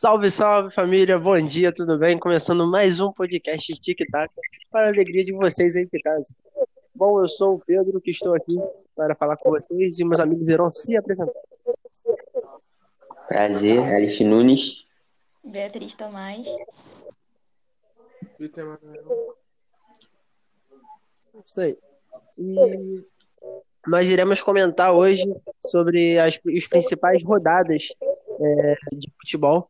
Salve, salve família, bom dia, tudo bem? Começando mais um podcast Tic Tac para a alegria de vocês aí de casa. Bom, eu sou o Pedro, que estou aqui para falar com vocês e meus amigos irão se apresentar. Prazer, Alice Nunes. Beatriz Tomás. Vitor Emanuel. Isso aí. E nós iremos comentar hoje sobre as, as principais rodadas é, de futebol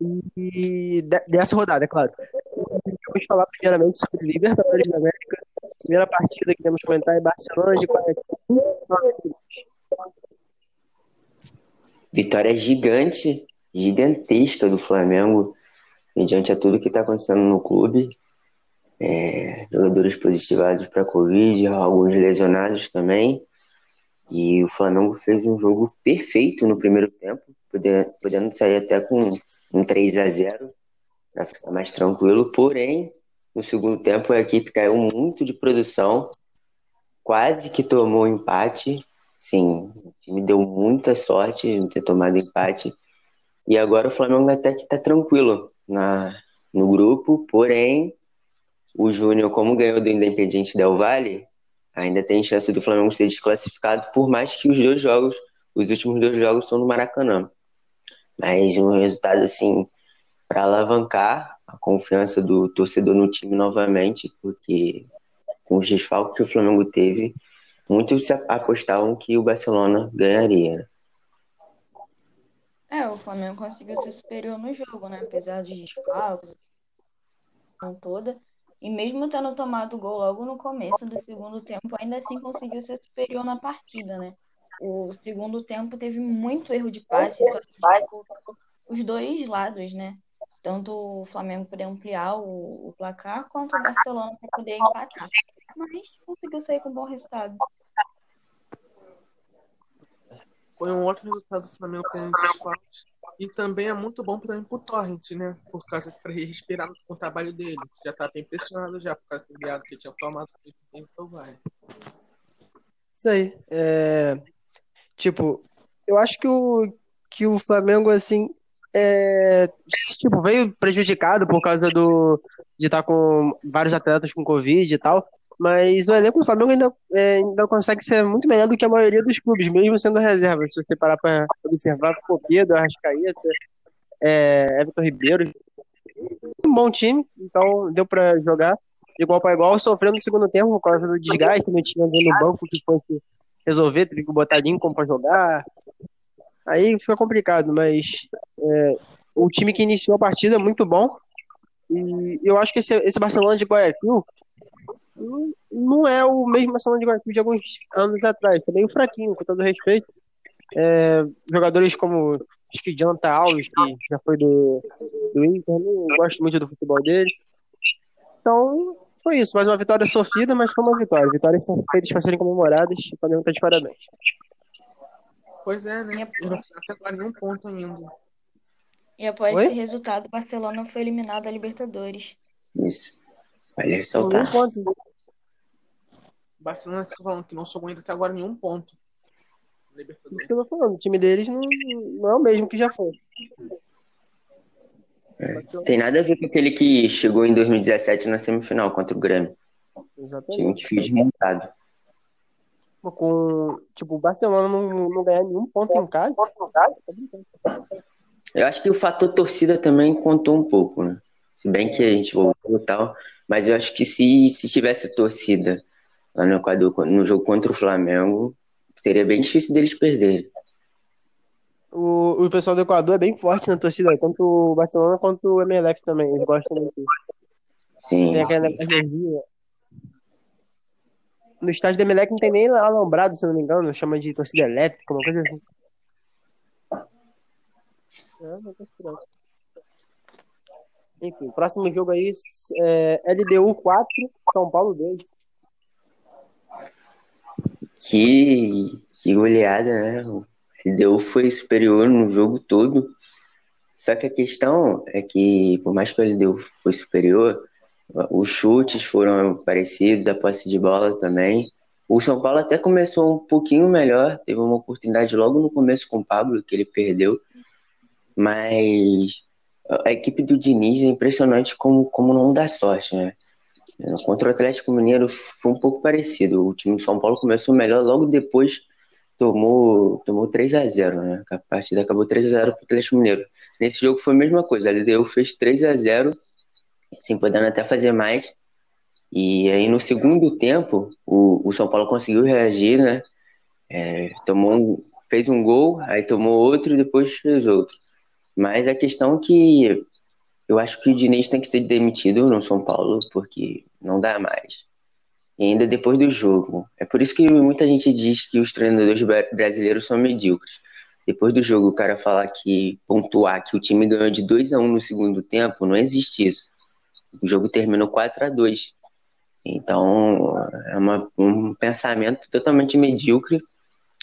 e de- dessa rodada, é claro. Vamos falar primeiramente sobre Libertadores da América. Primeira partida que temos que comentar é Barcelona de Guayaquil. Vitória gigante, gigantesca do Flamengo, mediante a tudo que está acontecendo no clube. É, jogadores positivados para Covid, alguns lesionados também. E o Flamengo fez um jogo perfeito no primeiro tempo, pode- podendo sair até com um 3 a 0 para ficar mais tranquilo. Porém, no segundo tempo a equipe caiu muito de produção, quase que tomou empate. Sim, o time deu muita sorte em ter tomado empate. E agora o Flamengo até que tá tranquilo na, no grupo, porém o Júnior, como ganhou do Independiente Del Valle, ainda tem chance do Flamengo ser desclassificado, por mais que os dois jogos, os últimos dois jogos são no Maracanã. Mas um resultado assim para alavancar a confiança do torcedor no time novamente, porque com os desfalques que o Flamengo teve, muitos apostavam que o Barcelona ganharia. É, o Flamengo conseguiu ser superior no jogo, né? Apesar dos desfalques, toda. E mesmo tendo tomado o gol logo no começo do segundo tempo, ainda assim conseguiu ser superior na partida, né? O segundo tempo teve muito erro de passe, que dificultou os dois lados, né? Tanto o Flamengo poder ampliar o, o placar, quanto o Barcelona para poder empatar. Mas conseguiu sair com um bom resultado. Foi um ótimo resultado do Flamengo. E também é muito bom para o Torrent, né? Por causa para ele respirar com o trabalho dele. Já tá bem pressionado já por causa do viado que tinha tomado. Então vai. Isso aí. É, Tipo, eu acho que o, que o Flamengo, assim, é, tipo, veio prejudicado por causa do, de estar com vários atletas com Covid e tal, mas o elenco do Flamengo ainda, é, ainda consegue ser muito melhor do que a maioria dos clubes, mesmo sendo reserva. Se você parar para observar, ficou Pedro, Arrascaeta, é, Everton Ribeiro, um bom time, então deu para jogar igual para igual, sofrendo no segundo tempo por causa do desgaste, não tinha alguém no banco que fosse resolver, teve que botar Lincoln para jogar. Aí fica complicado, mas é, o time que iniciou a partida é muito bom. E eu acho que esse, esse Barcelona de Guayaquil não- não é o mesmo Barcelona de Guayaquil de alguns anos atrás. Tá meio fraquinho, com todo respeito. É, jogadores como acho que Jonathan Alves, que já foi do, do Inter, não gosto muito do futebol dele. Então, foi isso. Mais uma vitória sofrida, mas foi uma vitória. Vitórias são feitas para serem comemoradas. O Flamengo tá de parabéns. Pois é, né? Até agora nenhum ponto ainda. E após Oi? esse resultado, o Barcelona foi eliminado da Libertadores. Isso. Vale ressaltar. ponto. O Barcelona tá falando que não somou ainda até agora nenhum ponto. Libertadores. Isso que eu tô falando. O time deles não, não é o mesmo que já foi. Tem nada a ver com aquele que chegou em 2017 na semifinal contra o Grêmio. Time Exatamente. que foi desmontado. Com, tipo, o Barcelona não, não ganhar nenhum ponto em casa. Eu acho que o fator torcida também contou um pouco, né? Se bem que a gente voltou e tal, mas eu acho que se, se tivesse torcida lá no Equador, no jogo contra o Flamengo, seria bem difícil deles perderem. O, o pessoal do Equador é bem forte na torcida, tanto o Barcelona quanto o Emelec também. Eles gostam muito. Sim, Tem aquela energia. No estádio do Emelec não tem nem alambrado, se não me engano. Chama de torcida elétrica, uma coisa assim. Aí. Enfim, próximo jogo aí é LDU 4, São Paulo 2. que, que goleada, né? O LDU foi superior no jogo todo. Só que a questão é que, por mais que o LDU foi superior, os chutes foram parecidos, a posse de bola também. O São Paulo até começou um pouquinho melhor, teve uma oportunidade logo no começo com o Pablo, que ele perdeu. mas a equipe do Diniz é impressionante como, como não dá sorte, né? Contra o Atlético Mineiro foi um pouco parecido. O time de São Paulo começou melhor, logo depois tomou, tomou 3 a 0 né? A partida acabou 3 a 0 para o Atlético Mineiro. Nesse jogo foi a mesma coisa, a LDU fez 3 a 0 assim, podendo até fazer mais. E aí no segundo tempo, o, o São Paulo conseguiu reagir, né? É, tomou um, fez um gol, aí tomou outro e depois fez outro. Mas a questão é que eu acho que o Diniz tem que ser demitido no São Paulo, porque não dá mais. E ainda depois do jogo. É por isso que muita gente diz que os treinadores brasileiros são medíocres. Depois do jogo, o cara falar que pontuar que o time ganhou de 2 a 1 no segundo tempo, não existe isso. O jogo terminou 4 a 2 Então, é uma, um pensamento totalmente medíocre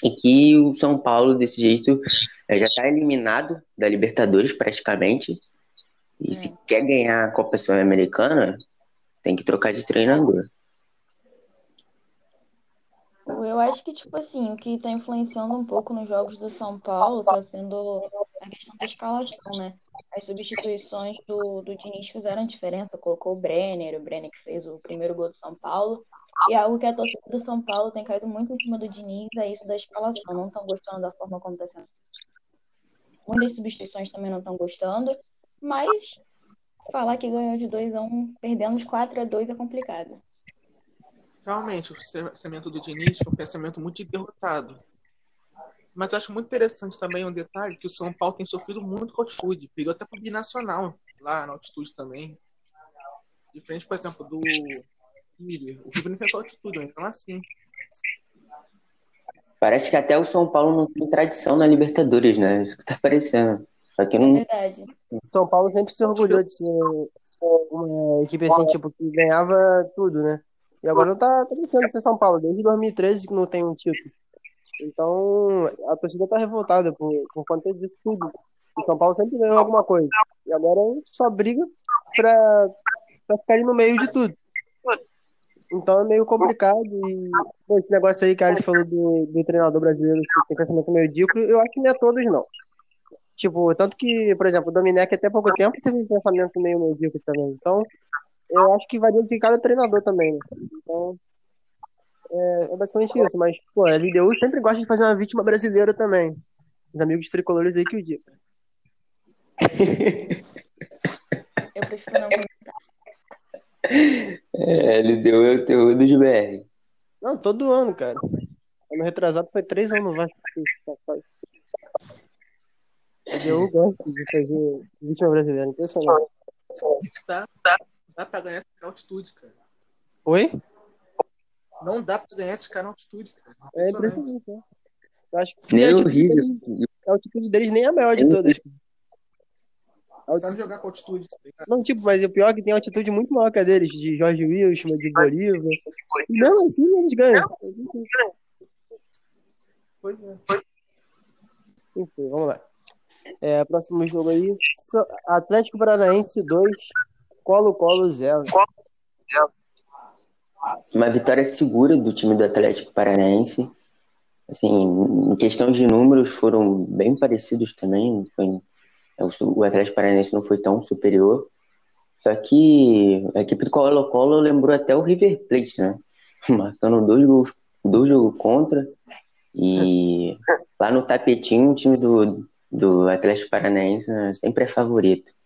e que o São Paulo, desse jeito, já está eliminado da Libertadores praticamente e se é. quer ganhar a Copa Sul-Americana, tem que trocar de treinador. Eu acho que, tipo assim, o que está influenciando um pouco nos jogos do São Paulo está sendo a questão da escalação, né? As substituições do, do Diniz fizeram diferença. Colocou o Brenner, o Brenner que fez o primeiro gol do São Paulo. E é algo que a torcida do São Paulo tem caído muito em cima do Diniz é isso da escalação. Não estão gostando da forma como está sendo. Muitas substituições também não estão gostando. Mas falar que ganhou de 2 a 1 um, perdendo de 4 a 2 é complicado. Realmente, o pensamento do Diniz foi um pensamento muito derrotado. Mas acho muito interessante também um detalhe que o São Paulo tem sofrido muito com a altitude. Pegou até para o binacional lá na altitude também. Diferente, por exemplo, do River. O River não enfrentou altitude, então assim. Parece que até o São Paulo não tem tradição na Libertadores, né? Isso que tá parecendo. Só que não. Verdade. São Paulo sempre se orgulhou de ser uma equipe assim, tipo, que ganhava tudo, né? E agora tá, tá deixando ser São Paulo, desde 2013 que não tem um título. Então, a torcida tá revoltada por, por conta disso tudo. O São Paulo sempre ganhou alguma coisa. E agora só briga pra, pra ficar ali no meio de tudo. Então é meio complicado. E bom, esse negócio aí que a Alice falou do, do treinador brasileiro tem pensamento medíocre, eu acho que não é todos, não. Tipo, tanto que, por exemplo, o Dominec até pouco tempo teve um pensamento meio medíocre também. Então, eu acho que varia de cada treinador também, né? Então, é, é, basicamente isso. Mas, pô, a LDU sempre gosta de fazer uma vítima brasileira também. Os amigos tricolores aí que o digam. Eu prefiro não comentar. É, LDU é o terror dos BR. Não, todo ano, cara. Ano retrasado foi três anos no Vasco. Eu gosto de fazer vítima brasileira, impressionante. Dá, dá, dá pra ganhar esse cara altitude, cara. Oi? Não dá pra ganhar esse cara altitude, cara. É impressionante, né? Eu acho que altitude, River. deles, a altitude deles nem é a maior de todas. Sabe jogar com altitude, tá? Não, tipo, mas o pior é que tem altitude muito maior que a deles, de Jorge Wilson, de Bolívar. E mesmo assim eles ganham. Pois é. Enfim, vamos lá. É, próximo jogo aí, Atlético Paranaense 2, Colo-Colo 0. Uma vitória segura do time do Atlético Paranaense. Assim, em questão de números, foram bem parecidos também. Foi, o Atlético Paranaense não foi tão superior. Só que a equipe do Colo-Colo lembrou até o River Plate, né? Marcando dois gols, dois jogos contra. E lá no tapetinho, o time do, do Atlético Paranaense né, sempre é favorito.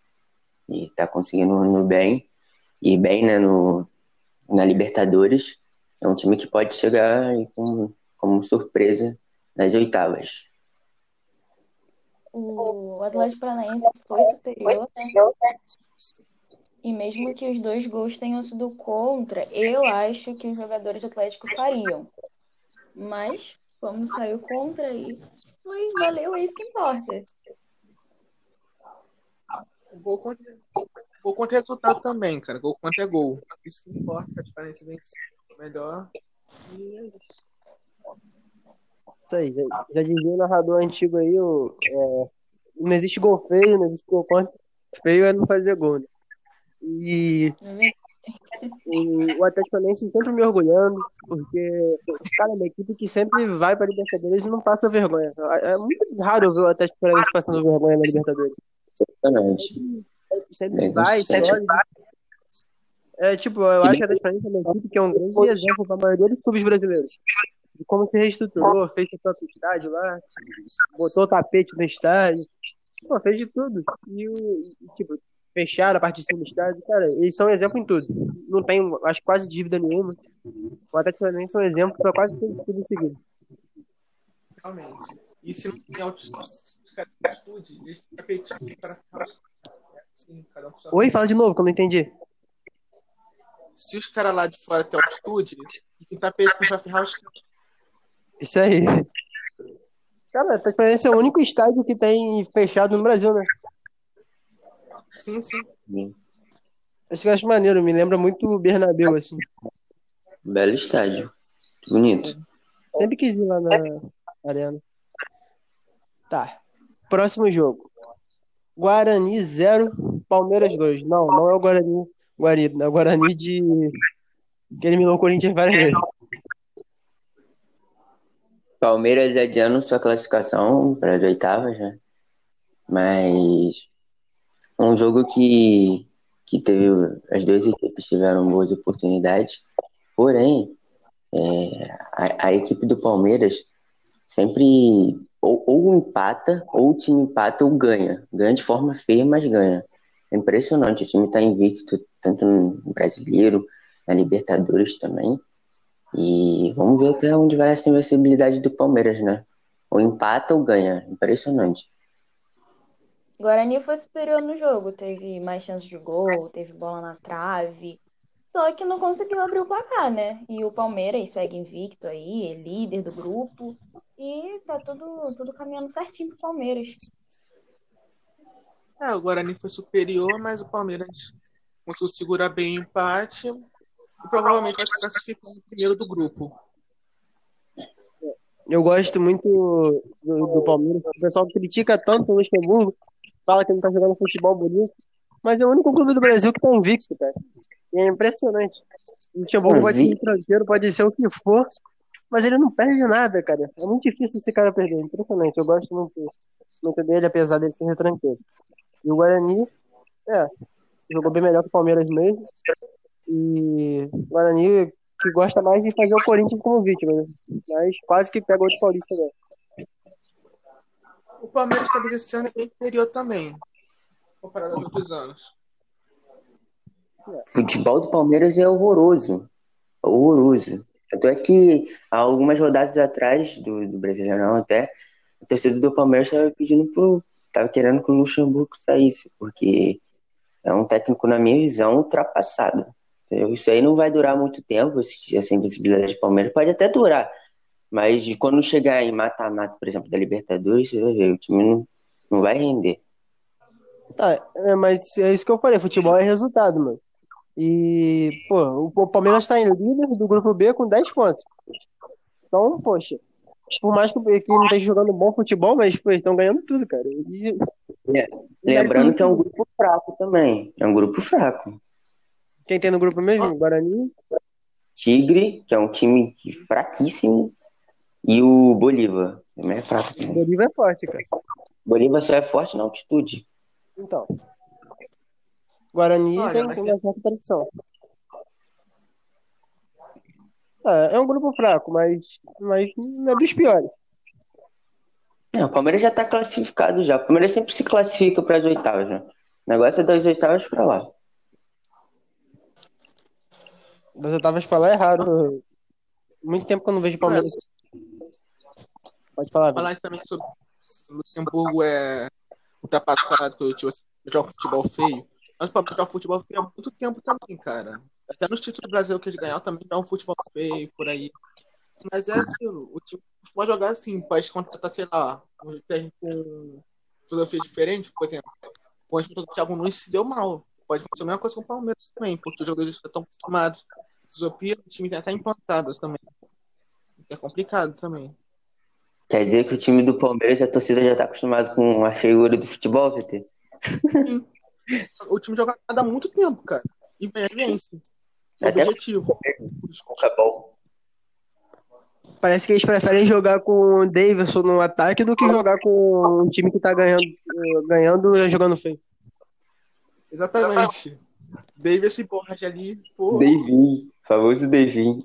E tá conseguindo no bem. E bem, né, no, na Libertadores. É um time que pode chegar com, como surpresa nas oitavas. O Atlético Paranaense foi superior, né? E mesmo que os dois gols tenham sido contra, eu acho que os jogadores do Atlético fariam. Mas, como saiu contra aí, foi, valeu, é isso que importa. Gol contra, gol contra resultado também, cara. Gol contra é gol. Isso que importa, a diferença vencer melhor. É isso. Aí, já, já dizia o narrador antigo aí, o, é, não existe gol feio, não existe gol contra. Feio é não fazer gol, né? E, é O, o Atlético Paranaense sempre me orgulhando, porque, cara, é uma equipe que sempre vai para Libertadores e não passa vergonha. É muito raro ver o Atlético Paranaense passando vergonha na Libertadores. Impressionante. Sempre É vai, constante. sólido. É, tipo, eu acho que a Atlético Paranaense é uma equipe que é um grande exemplo para a maioria dos clubes brasileiros. De como se reestruturou, fez o próprio estádio lá, botou o tapete no estádio, pô, fez de tudo. E, o, tipo, fecharam a parte de cima do estádio. Cara, eles são um exemplo em tudo. Não tem, acho, quase dívida nenhuma. O Atlético Paranaense é um exemplo para quase tudo, tudo seguido. Realmente. E se não tem altitude, eles têm apetite para Oi, fala de novo, que eu não entendi. Se os caras lá de fora têm altitude, eles têm tapete pra ferrar os Isso aí. Cara, o Atlético Paranaense é o único estádio que tem fechado no Brasil, né? Sim, sim. Acho que eu acho maneiro, me lembra muito o Bernabéu, assim. Belo estádio. Bonito. Sempre quis ir lá na arena. Tá. Próximo jogo. Guarani 0, Palmeiras 2. Não, não é o Guarani. Guarani, é o Guarani de. que eliminou o Corinthians várias vezes. Palmeiras adiando sua classificação para as oitavas, né? Mas um jogo que, que teve. As duas equipes tiveram boas oportunidades. Porém, é, a, a equipe do Palmeiras sempre ou, ou empata, ou o time empata ou ganha. Ganha de forma feia, mas ganha. É impressionante. O time está invicto, tanto no brasileiro, na Libertadores também. E vamos ver até onde vai essa invencibilidade do Palmeiras, né? Ou empata ou ganha. Impressionante. Guarani foi superior no jogo, teve mais chances de gol, teve bola na trave, só que não conseguiu abrir o placar, né? E o Palmeiras segue invicto aí, é líder do grupo, e tá tudo, tudo caminhando certinho pro Palmeiras. É, o Guarani foi superior, mas o Palmeiras conseguiu segurar bem o empate e provavelmente vai se classificar no primeiro do grupo. Eu gosto muito do, do Palmeiras. O pessoal critica tanto o Luxemburgo, fala que não tá jogando futebol bonito, mas é o único clube do Brasil que tá invicto, cara. E é impressionante. O Luxemburgo pode ser estrangeiro, pode ser o que for, mas ele não perde nada, cara. É muito difícil esse cara perder. Impressionante. Eu gosto muito, muito dele, apesar dele ser retranqueiro. E o Guarani, é, jogou bem melhor que o Palmeiras mesmo. E o Guarani que gosta mais de fazer o Corinthians como vítima, né? Mas quase que pega outro paulista né? O Palmeiras ano é bem inferior também, comparado aos outros anos. O futebol do Palmeiras é horroroso. Horroroso. Tanto é que há algumas rodadas atrás do, do Brasileirão até, a torcida do Palmeiras estava pedindo pro. Tava querendo que o Luxemburgo saísse, porque é um técnico, na minha visão, ultrapassado. Isso aí não vai durar muito tempo, essa invisibilidade do Palmeiras. Pode até durar, mas quando chegar em mata-mata, por exemplo, da Libertadores, você vai ver, o time não, não vai render. Ah, é, mas é isso que eu falei, futebol é resultado, mano. E, pô, o Palmeiras tá em líder do grupo B com 10 pontos. Então, poxa, por mais que, que não esteja jogando bom futebol, mas, pô, estão ganhando tudo, cara. E, É, Lembrando que é um grupo fraco também. É um grupo fraco. quem tem no grupo mesmo? Guarani. Tigre, que é um time fraquíssimo, e o Bolívar. Também é fraco. Bolívar é forte, cara. Bolívar só é forte na altitude. Então. Guarani Olha, tem tem uma certa tradição. É, é um grupo fraco, mas, mas não é dos piores. Não, o Palmeiras já tá classificado já. O Palmeiras sempre se classifica para as oitavas, né? O negócio é das oitavas para lá. Das oitavas pra lá é raro. Muito tempo que eu não vejo Palmeiras. Pode falar. Falar também sobre se o Luxemburgo é ultrapassado, tipo, assim, joga futebol feio. Mas o Palmeiras joga futebol feio há muito tempo também, cara. Até nos títulos brasileiros que eles ganharam também joga um futebol feio por aí. Mas é aquilo, o time pode jogar assim, pode contratar, sei lá, um técnico com filosofia diferente, por exemplo. O Thiago Nunes se deu mal. Pode fazer a mesma coisa com o Palmeiras também, porque os jogadores estão acostumados. Filosofia, o time já está implantado também. Isso é complicado também. Quer dizer que o time do Palmeiras, a torcida já tá acostumada com a feiura do futebol, PT? O time joga nada há muito tempo, cara. E vence. Até objetivo. Acabou. Parece que eles preferem jogar com o Davidson no ataque do que jogar com um time que tá ganhando, ganhando e jogando feio. Exatamente. Davis e porra de ali, pô. Devin, famoso Devin.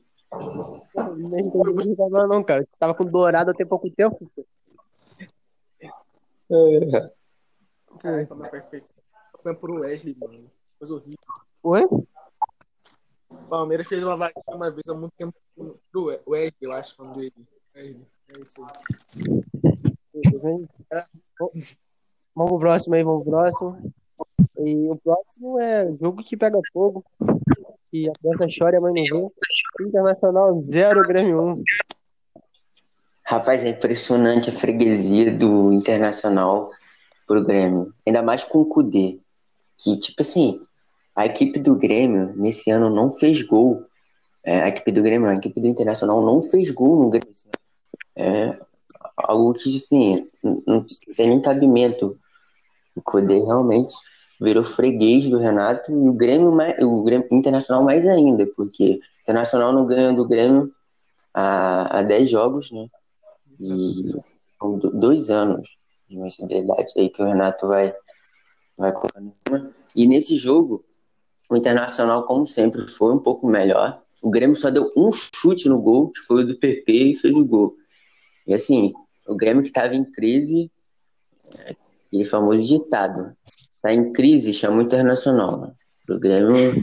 Não entendi não, não, cara. Tava com dourado até pouco tempo. pô. Caraca, mas perfeito. Tô falando pro Wesley, mano. Coisa horrível. Oi? O Palmeiras fez uma vaga uma vez há muito tempo pro Wesley, eu acho, o nome dele. Wesley. É isso aí. Vamos pro próximo aí, vamos pro próximo. E o próximo é jogo que pega fogo. E a criança chora e a mãe não vê. Internacional 0, Grêmio 1. Rapaz, é impressionante a freguesia do Internacional pro Grêmio. Ainda mais com o Kudê. Que, tipo assim, a equipe do Grêmio nesse ano não fez gol. É, a equipe do Grêmio, a equipe do Internacional não fez gol no Grêmio. É algo que, assim, não tem nem cabimento. O Kudê realmente virou freguês do Renato e o Grêmio, o Grêmio Internacional mais ainda, porque o Internacional não ganha do Grêmio há, há 10 jogos, né? E são do- dois anos de invencibilidade aí que o Renato vai, vai em cima. E nesse jogo, o Internacional, como sempre, foi um pouco melhor. O Grêmio só deu um chute no gol, que foi o do PP, e fez o gol. E assim, o Grêmio que estava em crise, é, aquele famoso ditado, tá em crise, chama o Internacional. O Grêmio,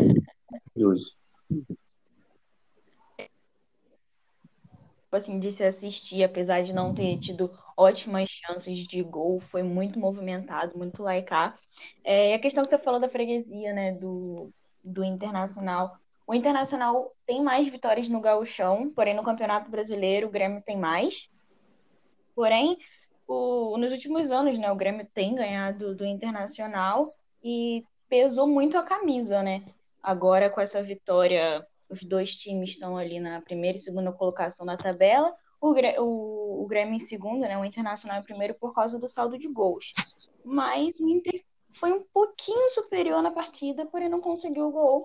curioso. tipo assim, de se assistir, apesar de não ter tido ótimas chances de gol, foi muito movimentado, muito laicar. É, e a questão que você falou da freguesia, né, do, do Internacional. O Internacional tem mais vitórias no Gauchão, porém no Campeonato Brasileiro o Grêmio tem mais. Porém, o, nos últimos anos, né, o Grêmio tem ganhado do Internacional e pesou muito a camisa, né? Agora com essa vitória os dois times estão ali na primeira e segunda colocação da tabela. O, o, o Grêmio em segundo, né? O Internacional em primeiro por causa do saldo de gols. Mas o Inter foi um pouquinho superior na partida, porém não conseguiu o gol.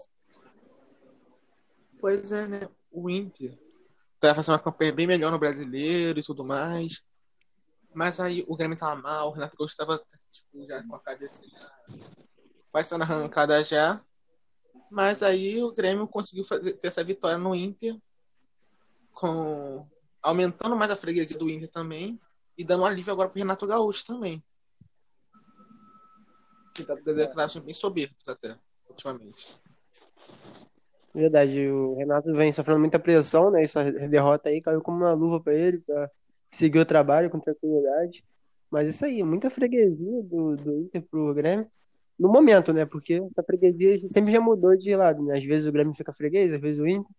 Pois é, né? O Inter tá fazendo uma campanha bem melhor no brasileiro e tudo mais. Mas aí o Grêmio tava mal, o Renato Gaúcho tava tipo, já com a cabeça já quase sendo arrancada já. Mas aí o Grêmio conseguiu fazer, ter essa vitória no Inter, com aumentando mais a freguesia do Inter também e dando um alívio agora pro Renato Gaúcho também. Que tá dando declarações bem soberbas até, ultimamente. Verdade, o Renato vem sofrendo muita pressão, né? Essa derrota aí caiu como uma luva pra ele, pra seguir o trabalho com tranquilidade. Mas isso aí, muita freguesia do, do Inter pro Grêmio. No momento, né? Porque essa freguesia sempre já mudou de lado, né? Às vezes o Grêmio fica freguês, às vezes o Inter.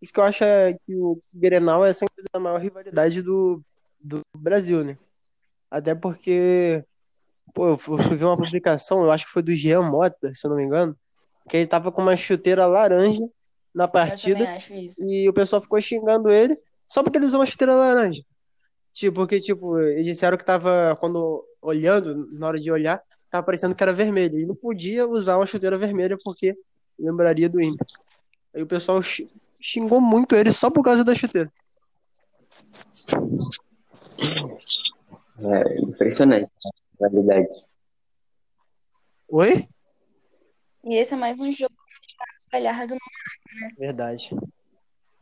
Isso que eu acho é que o Grenal é sempre a maior rivalidade do, do Brasil, né? Até porque, pô, eu fui ver uma publicação, eu acho que foi do Jean Mota, se eu não me engano, que ele tava com uma chuteira laranja na partida e o pessoal ficou xingando ele só porque ele usou uma chuteira laranja. Tipo, porque, tipo, eles disseram que tava, quando olhando, na hora de olhar, tava parecendo que era vermelho. E não podia usar uma chuteira vermelha porque lembraria do Inter. Aí o pessoal xingou muito ele só por causa da chuteira. É impressionante, na verdade. Oi? E esse é mais um jogo que o Galhardo não Verdade.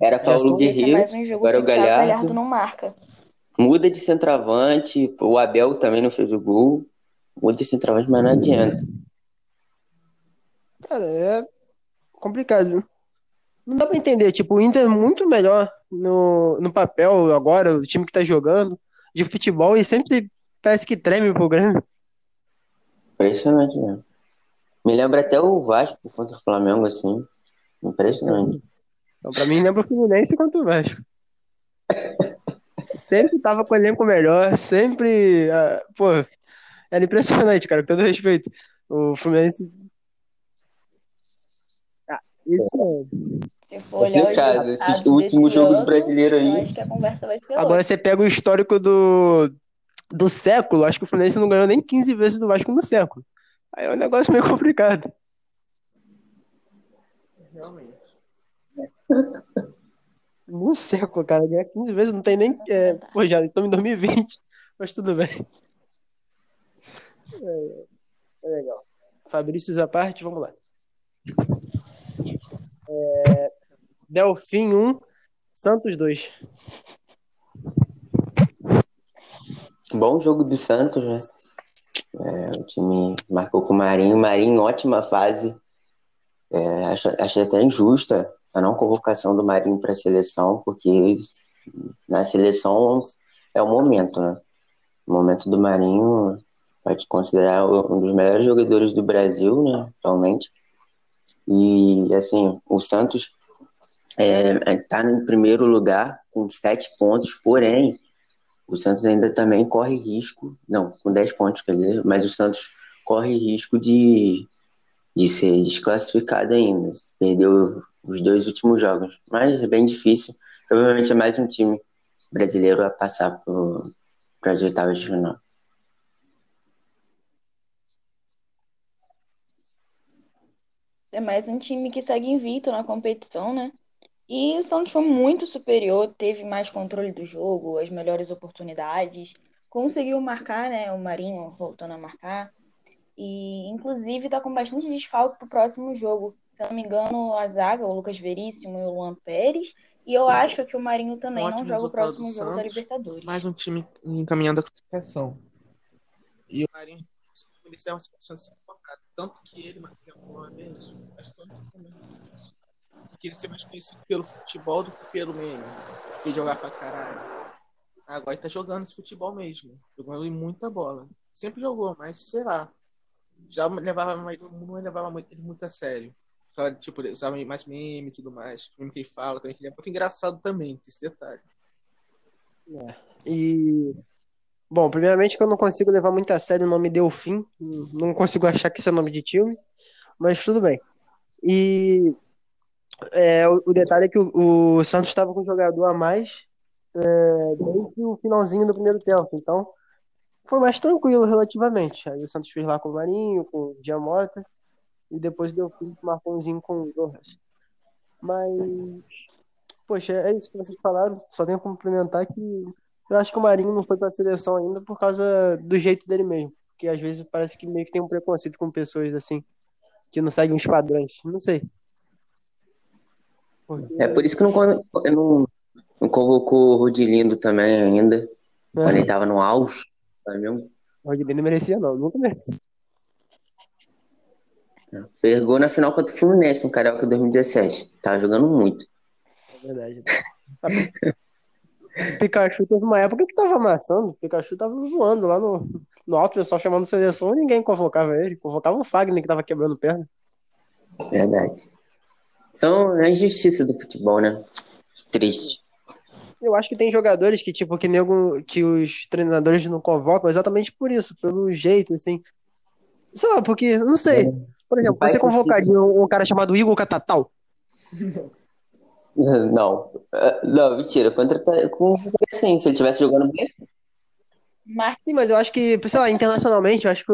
Era Paulo é Guerreiro, mais um jogo agora o o Galhardo. Galhardo não marca. Muda de centroavante, o Abel também não fez o gol. Muda de centroavante, mas não adianta. Cara, é complicado. viu? Não dá pra entender. Tipo, o Inter é muito melhor no, no papel agora, o time que tá jogando, de futebol, e sempre parece que treme pro Grêmio. Impressionante mesmo. Me lembra até o Vasco contra o Flamengo, assim. Impressionante. Então, pra mim, lembra o Fluminense contra o Vasco. Sempre tava com o elenco melhor, sempre. ah, pô, era impressionante, cara, pelo respeito. O Fluminense. Ah, isso é. Se for olhar Complicado. Esse último jogo do brasileiro aí. acho que a conversa vai ser Agora outra. você pega o histórico do, do século, acho que o Fluminense não ganhou nem 15 vezes do Vasco no século. Aí é um negócio meio complicado. Realmente. No seco, cara. Ganhar 15 vezes não tem nem. É... Pô, já estamos em 2020, mas tudo bem. É, é legal. Fabrício à parte, vamos lá. É... Delfim 1, Santos 2. Bom jogo do Santos, né? É, o time marcou com o Marinho. Marinho ótima fase. É, acho até injusta a não convocação do Marinho para a seleção, porque na seleção é o momento, né? O momento do Marinho pode considerar um dos melhores jogadores do Brasil, né, atualmente. E, assim, o Santos está é, tá em primeiro lugar com sete pontos, porém, o Santos ainda também corre risco, não, com dez pontos, quer dizer, mas o Santos corre risco de, de ser desclassificado ainda. Perdeu os dois últimos jogos, mas é bem difícil. Provavelmente é mais um time brasileiro a passar para as oitavas de final. É mais um time que segue invicto na competição, né? E o Santos foi muito superior, teve mais controle do jogo, as melhores oportunidades, conseguiu marcar, né? O Marinho voltando a marcar. E, inclusive, tá com bastante desfalque pro próximo jogo. Se eu não me engano, a zaga, o Lucas Veríssimo e o Luan Pérez. E eu acho que o Marinho também não joga o próximo jogo Santos, da Libertadores. Mais um time encaminhando a classificação. E o Marinho ele é uma situação tanto que ele marcou uma vez, acho que. Ele ser mais conhecido pelo futebol do que pelo meme. Que jogar pra caralho. Agora tá jogando esse futebol mesmo. Jogando muita bola. Sempre jogou, mas sei lá. Já levava, não levava muito, ele muito a sério. Tipo, usava mais meme e tudo mais. Meme que ele fala também, que ele é muito engraçado também, esse detalhe. É. E Bom, primeiramente que eu não consigo levar muito a sério o nome Delfim. Não consigo achar que isso é nome de time, mas tudo bem. E é, o, detalhe é que o, o Santos estava com um jogador a mais é, desde o finalzinho do primeiro tempo. Então, foi mais tranquilo relativamente. Aí o Santos fez lá com o Marinho, com o Diamota, e depois deu fim com o Marconzinho com o Rojas. Mas, poxa, é isso que vocês falaram. Só tenho que complementar que eu acho que o Marinho não foi pra seleção ainda por causa do jeito dele mesmo. Porque às vezes parece que meio que tem um preconceito com pessoas assim, que não seguem os padrões. Não sei. Porque... É por isso que não, não, não convocou o Rodilindo também ainda. É. Quando ele tava no auge. Tá mesmo? O Rodilindo merecia, não. Nunca merecia. Fergou na final contra o Fluminense no Carioca 2017. Tava jogando muito. É verdade. Tá Pikachu teve uma época que tava amassando. O Pikachu tava voando lá no, no alto, o pessoal chamando seleção e ninguém convocava ele. Convocava o Fagner que tava quebrando perna. Verdade. São a injustiça do futebol, né? Triste. Eu acho que tem jogadores que, tipo, que, nego, que os treinadores não convocam exatamente por isso, pelo jeito, assim. Sei lá, porque, não sei. É. Por exemplo, você convocaria um, um cara chamado Igor Catatal? Não, é, não, mentira. Contra com sim, se ele estivesse jogando bem. Mas... Sim, mas eu acho que, sei lá, internacionalmente, eu acho que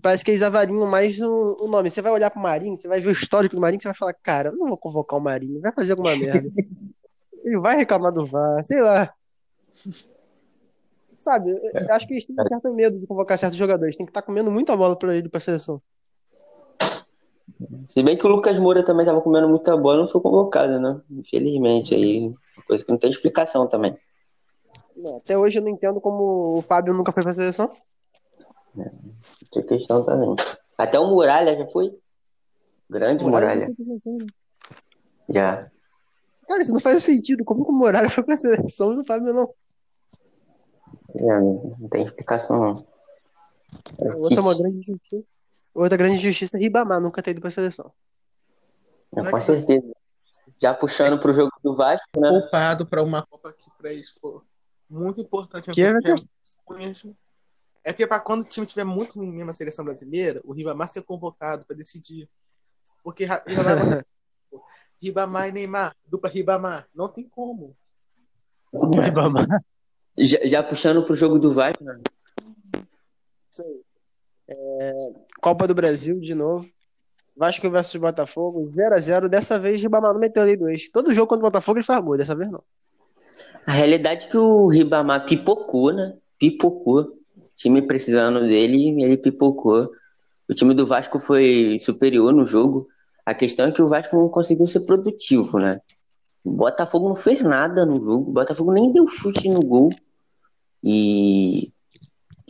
parece que eles avariam mais o, o, nome. Você vai olhar pro Marinho, você vai ver o histórico do Marinho, você vai falar, cara, eu não vou convocar o Marinho, vai fazer alguma merda. ele vai reclamar do VAR, sei lá. Sabe, eu acho que eles têm um certo medo de convocar certos jogadores. Tem que estar tá comendo muita bola pra ele pra seleção. Se bem que o Lucas Moura também estava comendo muita bola, não foi convocado, né? Infelizmente, aí, coisa que não tem explicação também. Até hoje eu não entendo como o Fábio nunca foi pra seleção. É, tem questão também. Até o Muralha já foi. Grande Muralha. Muralha. Já. Cara, isso não faz sentido. Como que o Muralha foi pra seleção e o Fábio não? É, não tem explicação, não. É Outra uma grande injustiça. Outra grande injustiça é Ribamar nunca ter ido pra seleção. É, com certeza. Já puxando pro jogo do Vasco, né? Poupado pra uma Copa que pra eles for muito importante. Que é, é porque pra quando o time tiver muito ruim na seleção brasileira, o Ribamar ser convocado pra decidir. Porque Ribamar, Ribamar e Neymar, dupla Ribamar, não tem como. Ribamar. Já, já puxando pro jogo do Vasco, né? Isso aí. É, Copa do Brasil de novo. Vasco versus Botafogo, 0x0. Dessa vez, Ribamar não meteu ali dois. Todo jogo contra o Botafogo ele faz gol, dessa vez não. A realidade é que o Ribamar pipocou, né? Pipocou. O time precisando dele, ele pipocou. O time do Vasco foi superior no jogo. A questão é que o Vasco não conseguiu ser produtivo, né? O Botafogo não fez nada no jogo. O Botafogo nem deu chute no gol. E,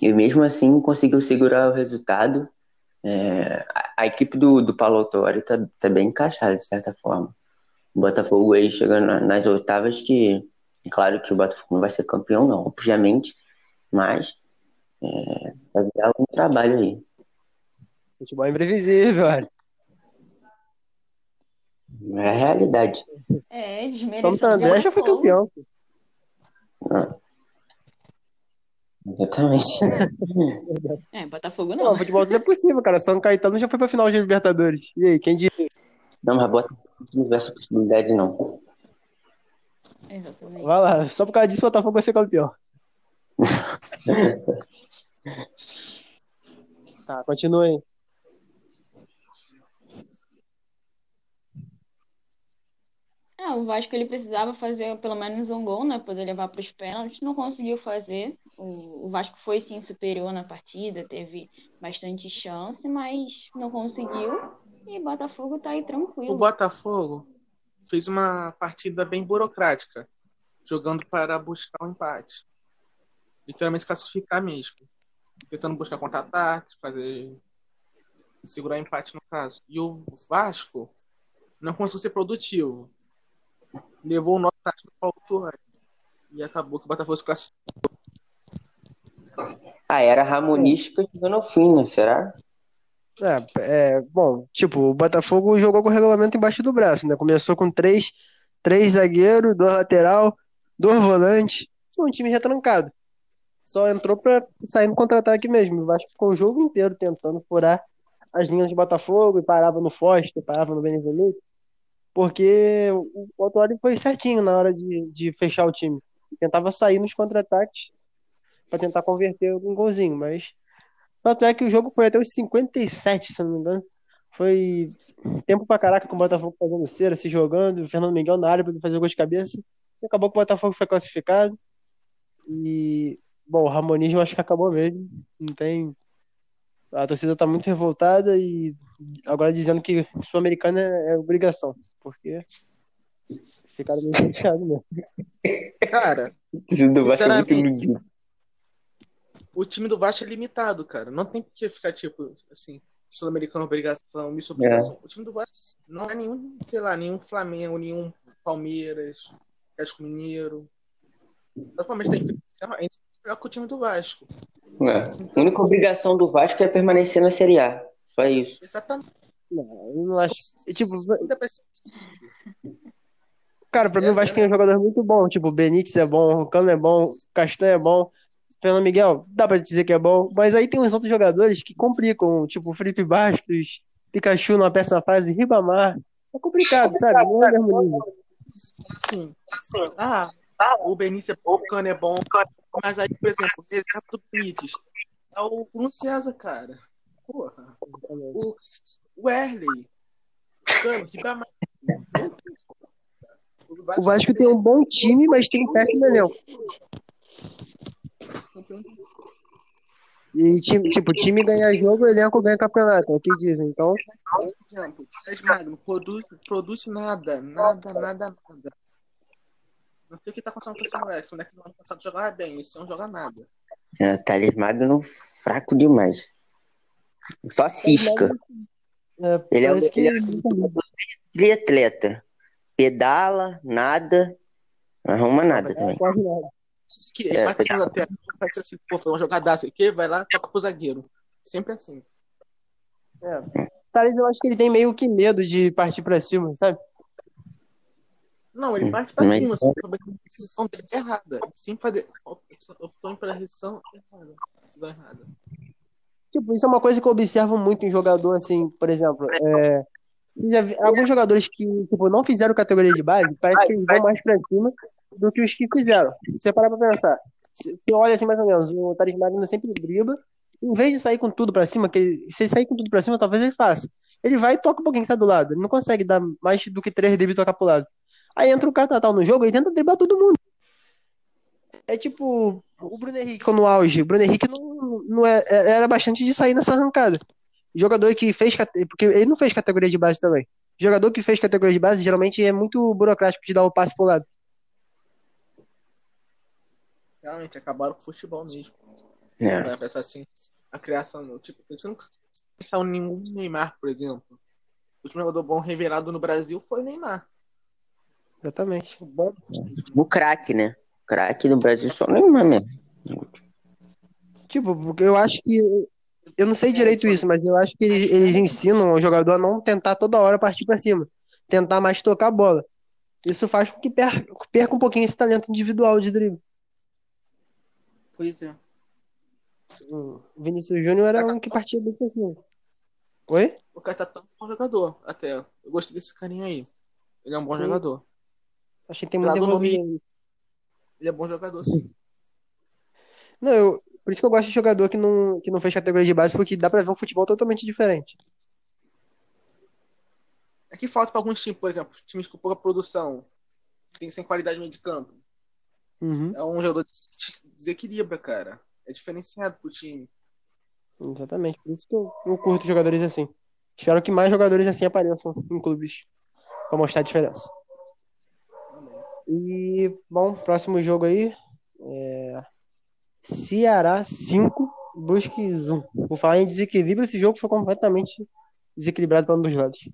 e mesmo assim conseguiu segurar o resultado. É, a, a, equipe do, do Paulo Autori tá, tá bem encaixada, de certa forma. O Botafogo aí chegando nas oitavas que. Claro que o Botafogo não vai ser campeão, não, obviamente. Mas é, vai virar algum trabalho aí. Futebol é imprevisível, olha. É a realidade. É, desmerecendo. Santander já foi campeão. Ah. Exatamente. É, Botafogo Não, não. futebol tudo é possível, cara. São Caetano já foi pra final de Libertadores. E aí, quem diria? Não, mas bota não vê essa possibilidade, não. Exatamente. Vai lá, só por causa disso o Botafogo vai ser campeão. Tá, continua aí. É, o Vasco ele precisava fazer pelo menos um gol, né? Poder levar para os pênaltis, não conseguiu fazer. O, o Vasco foi sim superior na partida, teve bastante chance, mas não conseguiu. E o Botafogo tá aí O tranquilo. Botafogo fez uma partida bem burocrática, jogando para buscar um empate. Literalmente classificar mesmo. Tentando buscar contra-ataque, fazer. segurar empate no caso. E o Vasco não conseguiu ser produtivo. Levou o nosso tático para o E acabou que o Botafogo se classificou. Ah, era Ramonística chegando ao fim, né? Será? É, é, bom, tipo, o Botafogo jogou com o regulamento embaixo do braço, né? Começou com três, três zagueiros, dois lateral, dois volantes. Foi um time retrancado. Só entrou pra sair no contra-ataque mesmo. O Vasco ficou o jogo inteiro tentando furar as linhas de Botafogo e parava no Foster, parava no Benevenuto, porque o Autori foi certinho na hora de, de fechar o time. Tentava sair nos contra-ataques pra tentar converter um golzinho, mas tanto é que o jogo foi até os 57, se eu não me engano. Foi tempo pra caraca com o Botafogo fazendo cera, se jogando, o Fernando Miguel na área pra fazer gol de cabeça. E acabou que o Botafogo foi classificado. E, bom, o Ramonismo acho que acabou mesmo. Não tem. A torcida tá muito revoltada e agora dizendo que Sul-Americana é é obrigação, porque ficaram meio chateados mesmo. Cara, é Sinceramente. O time do Vasco é limitado, cara. Não tem que ficar, tipo, assim, Sul-Americano obrigação, Miss obrigação. O time do Vasco não é nenhum, sei lá, nenhum Flamengo, nenhum Palmeiras, Atlético Mineiro. Normalmente tem que a gente joga com o time do Vasco. É. A única obrigação do Vasco é permanecer na Série A. Só isso. Exatamente. Não, eu não acho. e, Tipo, Ainda vai ser- Cara, pra mim o Vasco tem um jogador muito bom. Tipo, o Benítez é bom, o Cano é bom, o Castanho é bom, Fernando Miguel, dá pra dizer que é bom. Mas aí tem uns outros jogadores que complicam, tipo o Felipe Bastos, Pikachu numa péssima fase, Ribamar. É complicado, sabe? Não é o mesmo nível. assim. Ah, o Benítez é bom, o Cano é bom. Mas aí, por exemplo, o exemplo do Benítez é o Bruno César, cara. Porra. O, o Erley. O Cano, tem O Vasco tem um bom time, mas tem um péssimo elenco. E time, tipo, time ganha jogo, elenco ganha campeonato, é o que dizem. Então, Por exemplo, o Sérgio Magno produz, produz nada, nada, nada, nada. Não sei o que tá acontecendo com esse moleque. O moleque no ano passado jogava bem, esse ano não joga nada. É, Thales Magno fraco demais. Só cisca. é, Ele é o- que. Ele é. Pedala, nada. Arruma nada também. Quase nada. Que É, bate assim na tela, faz assim, pô, foi uma jogadaça aqui, vai lá, toca pro zagueiro. Sempre assim. Thales, eu acho que ele tem meio que medo de partir pra cima, sabe? Não, ele parte pra Mas- cima, só que a decisão dele é errada. Sempre fazer. Optou pela decisão errada. Decisão errada. Tipo, isso é uma coisa que eu observo muito em jogador, assim, por exemplo, é, vi- alguns jogadores que, tipo, não fizeram categoria de base, parece que eles vão mais pra cima do que os que fizeram. Você parar pra pensar, você olha assim mais ou menos, o Thales Magno sempre dribla, em vez de sair com tudo pra cima, que ele- se ele sair com tudo pra cima, talvez ele faça. Ele vai e toca um pouquinho que tá do lado. Ele não consegue dar mais do que três dribles e tocar pro lado. Aí entra o Catatal no jogo e tenta driblar todo mundo. É tipo o Bruno Henrique no auge. O Bruno Henrique não, não é, é, era bastante de sair nessa arrancada. Jogador que fez. Porque ele não fez categoria de base também. Jogador que fez categoria de base geralmente é muito burocrático de dar o passe pro lado. Realmente, acabaram com o futebol mesmo. É. Vai pensar assim, a criação. Tipo, você não pensar nenhum Neymar, por exemplo. O último jogador bom revelado no Brasil foi o Neymar. Exatamente. Tipo, bom. O craque, né? O craque no Brasil só Neymar mesmo. Tipo, porque eu acho que. Eu não sei direito isso, mas eu acho que eles, eles ensinam o jogador a não tentar toda hora partir pra cima. Tentar mais tocar a bola. Isso faz com que perca, perca um pouquinho esse talento individual de drible. Pois é. O Vinícius Júnior era um que partia bem pra cima. Oi? O cara tá tão bom jogador, até. Eu gostei desse carinha aí. Ele é um bom Sim. jogador. Achei que tem muito evoluído. Ele é bom jogador, sim. Não, eu, por isso que eu gosto de jogador que não, que não fez categoria de base, porque dá pra ver um futebol totalmente diferente. É que falta pra alguns times, por exemplo, times com pouca produção, tem sem qualidade no meio de campo. Uhum, É um jogador que desequilibra, cara. É diferenciado pro time. exatamente. Por isso que eu, eu curto jogadores assim. Espero que mais jogadores assim apareçam em clubes pra mostrar a diferença. E, bom, próximo jogo aí. É... Ceará 5, Brusque 1. Vou falar em desequilíbrio, esse jogo foi completamente desequilibrado para um dos lados.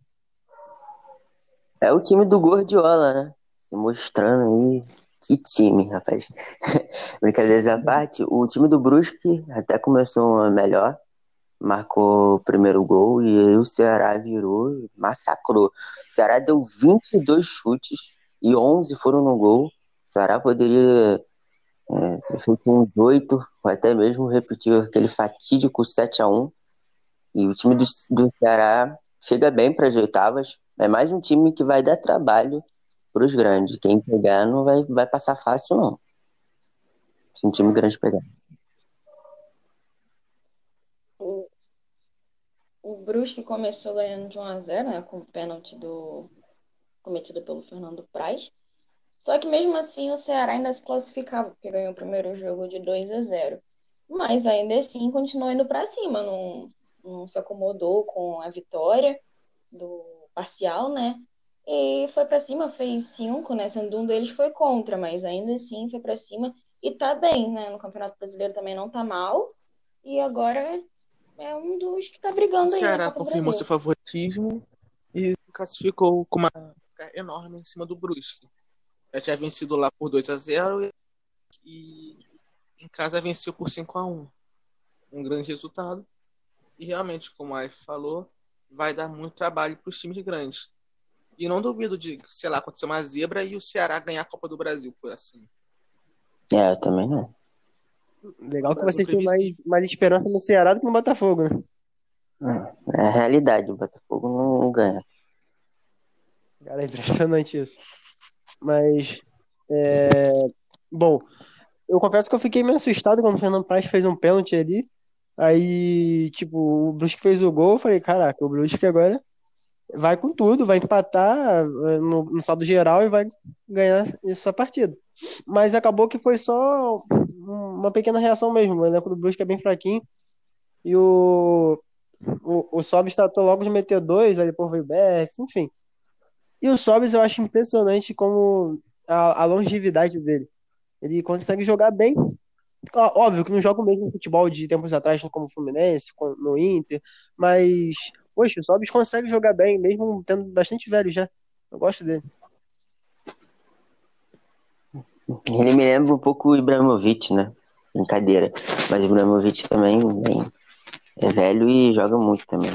É o time do Gordiola, né? Se mostrando aí. Que time, rapaz. Brincadeiras à parte, o time do Brusque até começou melhor. Marcou o primeiro gol e aí o Ceará virou e massacrou. O Ceará deu 22 chutes e 11 foram no gol. O Ceará poderia é, feito uns 8 ou até mesmo repetir aquele fatídico 7 a 1 E o time do, do Ceará chega bem para as oitavas. É mais um time que vai dar trabalho para os grandes. Quem pegar não vai, vai passar fácil, não. Se um time grande pegar. O, o Brusque começou ganhando de 1 a 0 né, com o pênalti do, cometido pelo Fernando Praz. Só que mesmo assim o Ceará ainda se classificava, porque ganhou o primeiro jogo de 2 a 0. Mas ainda assim continuou indo para cima, não, não se acomodou com a vitória do parcial, né? E foi para cima, fez cinco, né? Sendo um deles foi contra, mas ainda assim foi para cima e tá bem, né? No Campeonato Brasileiro também não tá mal. E agora é um dos que tá O brigando aí na Ceará confirmou seu favoritismo e se classificou com uma enorme em cima do Brusque. Já tinha vencido lá por 2 a 0 e- em casa venceu por 5 a 1 Um grande resultado. E realmente, como a falou, vai dar muito trabalho para os times grandes. E não duvido de, sei lá, acontecer uma zebra e o Ceará ganhar a Copa do Brasil, por assim. É, eu também não. Legal que vocês têm mais, mais esperança no Ceará do que no Botafogo, né? É a realidade, o Botafogo não ganha. Cara, é impressionante isso. Mas, é... bom, eu confesso que eu fiquei meio assustado quando o Fernando Praz fez um pênalti ali. Aí, tipo, o Brusque fez o gol. Eu falei, caraca, o Brusque agora vai com tudo, vai empatar eh, no, no saldo geral e vai ganhar essa partida. Mas acabou que foi só uma pequena reação mesmo. O elenco do Brusque é bem fraquinho. E o, o, o Sobis tratou logo de meter dois, aí depois veio o enfim. E o Sobis eu acho impressionante como a, a longevidade dele. Ele consegue jogar bem. Óbvio que não joga o mesmo futebol de tempos atrás, como o Fluminense, no Inter, mas, poxa, o Sobis consegue jogar bem, mesmo tendo bastante velho já. Eu gosto dele. Ele me lembra um pouco o Ibrahimovic, né? Brincadeira. Mas o Ibrahimovic também é velho e joga muito também.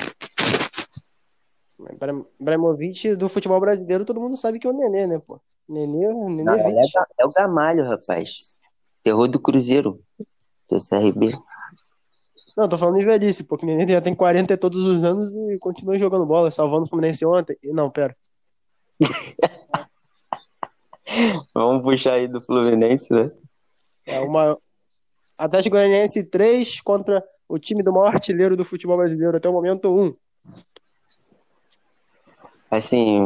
Ibra- Ibrahimovic do futebol brasileiro, todo mundo sabe que é o Nenê, né, pô? Nenê, Nenê Não, é, 20. ga- é o Gamalho, rapaz. Terror do Cruzeiro. Do CRB. Não, tô falando em velhice, porque o Nenê já tem 40 todos os anos e continua jogando bola, salvando o Fluminense ontem. E- Não, pera. Vamos puxar aí do Fluminense, né? É uma Atlético Goianiense 3 contra o time do maior artilheiro do futebol brasileiro até o momento 1. Assim,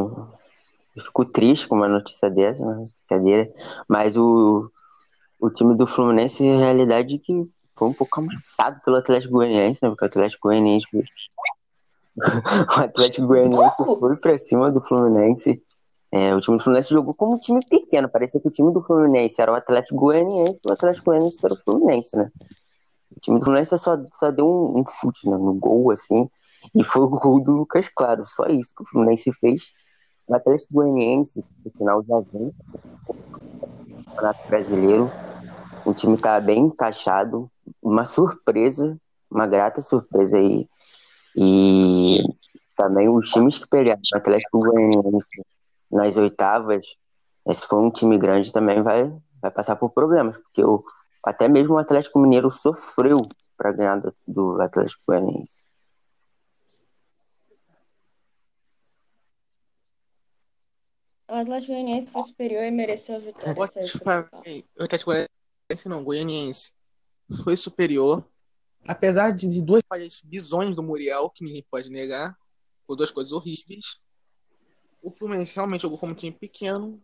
eu fico triste com uma notícia dessa, né? Brincadeira. Mas o, o time do Fluminense, em realidade, que foi um pouco amassado pelo Atlético Goianiense, né? Porque o Atlético Goianiense. o Atlético Goianiense foi pra cima do Fluminense. É, o time do Fluminense jogou como um time pequeno. Parecia que o time do Fluminense era o Atlético Goianiense e o Atlético Goianiense era o Fluminense, né? O time do Fluminense só, só deu um, um chute né, no gol, assim. E foi o gol do Lucas Claro. Só isso que o Fluminense fez. O Atlético Goianiense, no final já vem Campeonato Brasileiro. O time tá bem encaixado. Uma surpresa, uma grata surpresa aí. E também os times que pegaram o Atlético Goianiense nas oitavas, esse for um time grande também vai, vai passar por problemas, porque o, até mesmo o Atlético Mineiro sofreu para ganhar do, do Atlético Goianiense. O Atlético Goianiense foi superior e mereceu a vitória. O Atlético Goianiense não, Goianiense foi superior. Apesar de duas falhas bizonhas do Muriel, que ninguém pode negar, por duas coisas horríveis. O Fluminense realmente jogou como um time pequeno,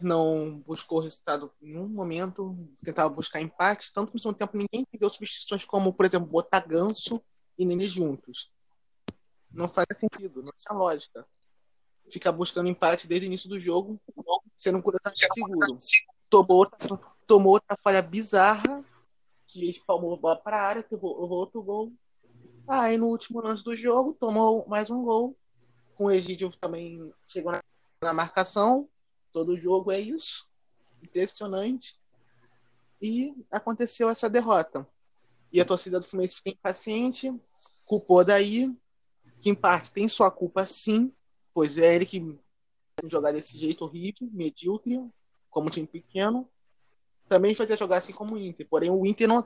não buscou resultado em nenhum momento, tentava buscar empate, tanto que no segundo tempo ninguém entendeu substituições como, por exemplo, botar Ganso e Nenê juntos. Não faz sentido, não tinha lógica. Ficar buscando empate desde o início do jogo, sendo um curiosidade seguro. Tomou outra, tomou outra falha bizarra, que espalmou bola para a área, que levou levou outro gol. Aí no último lance do jogo, tomou mais um gol. Com o Egídio também chegou na, na marcação. Todo jogo é isso. Impressionante. E aconteceu essa derrota. E a torcida do Fluminense fica impaciente, culpou daí, que em parte tem sua culpa sim, pois é ele que jogar desse jeito horrível, medíocre, como um time pequeno. Também fazia jogar assim como o Inter. Porém, o Inter não.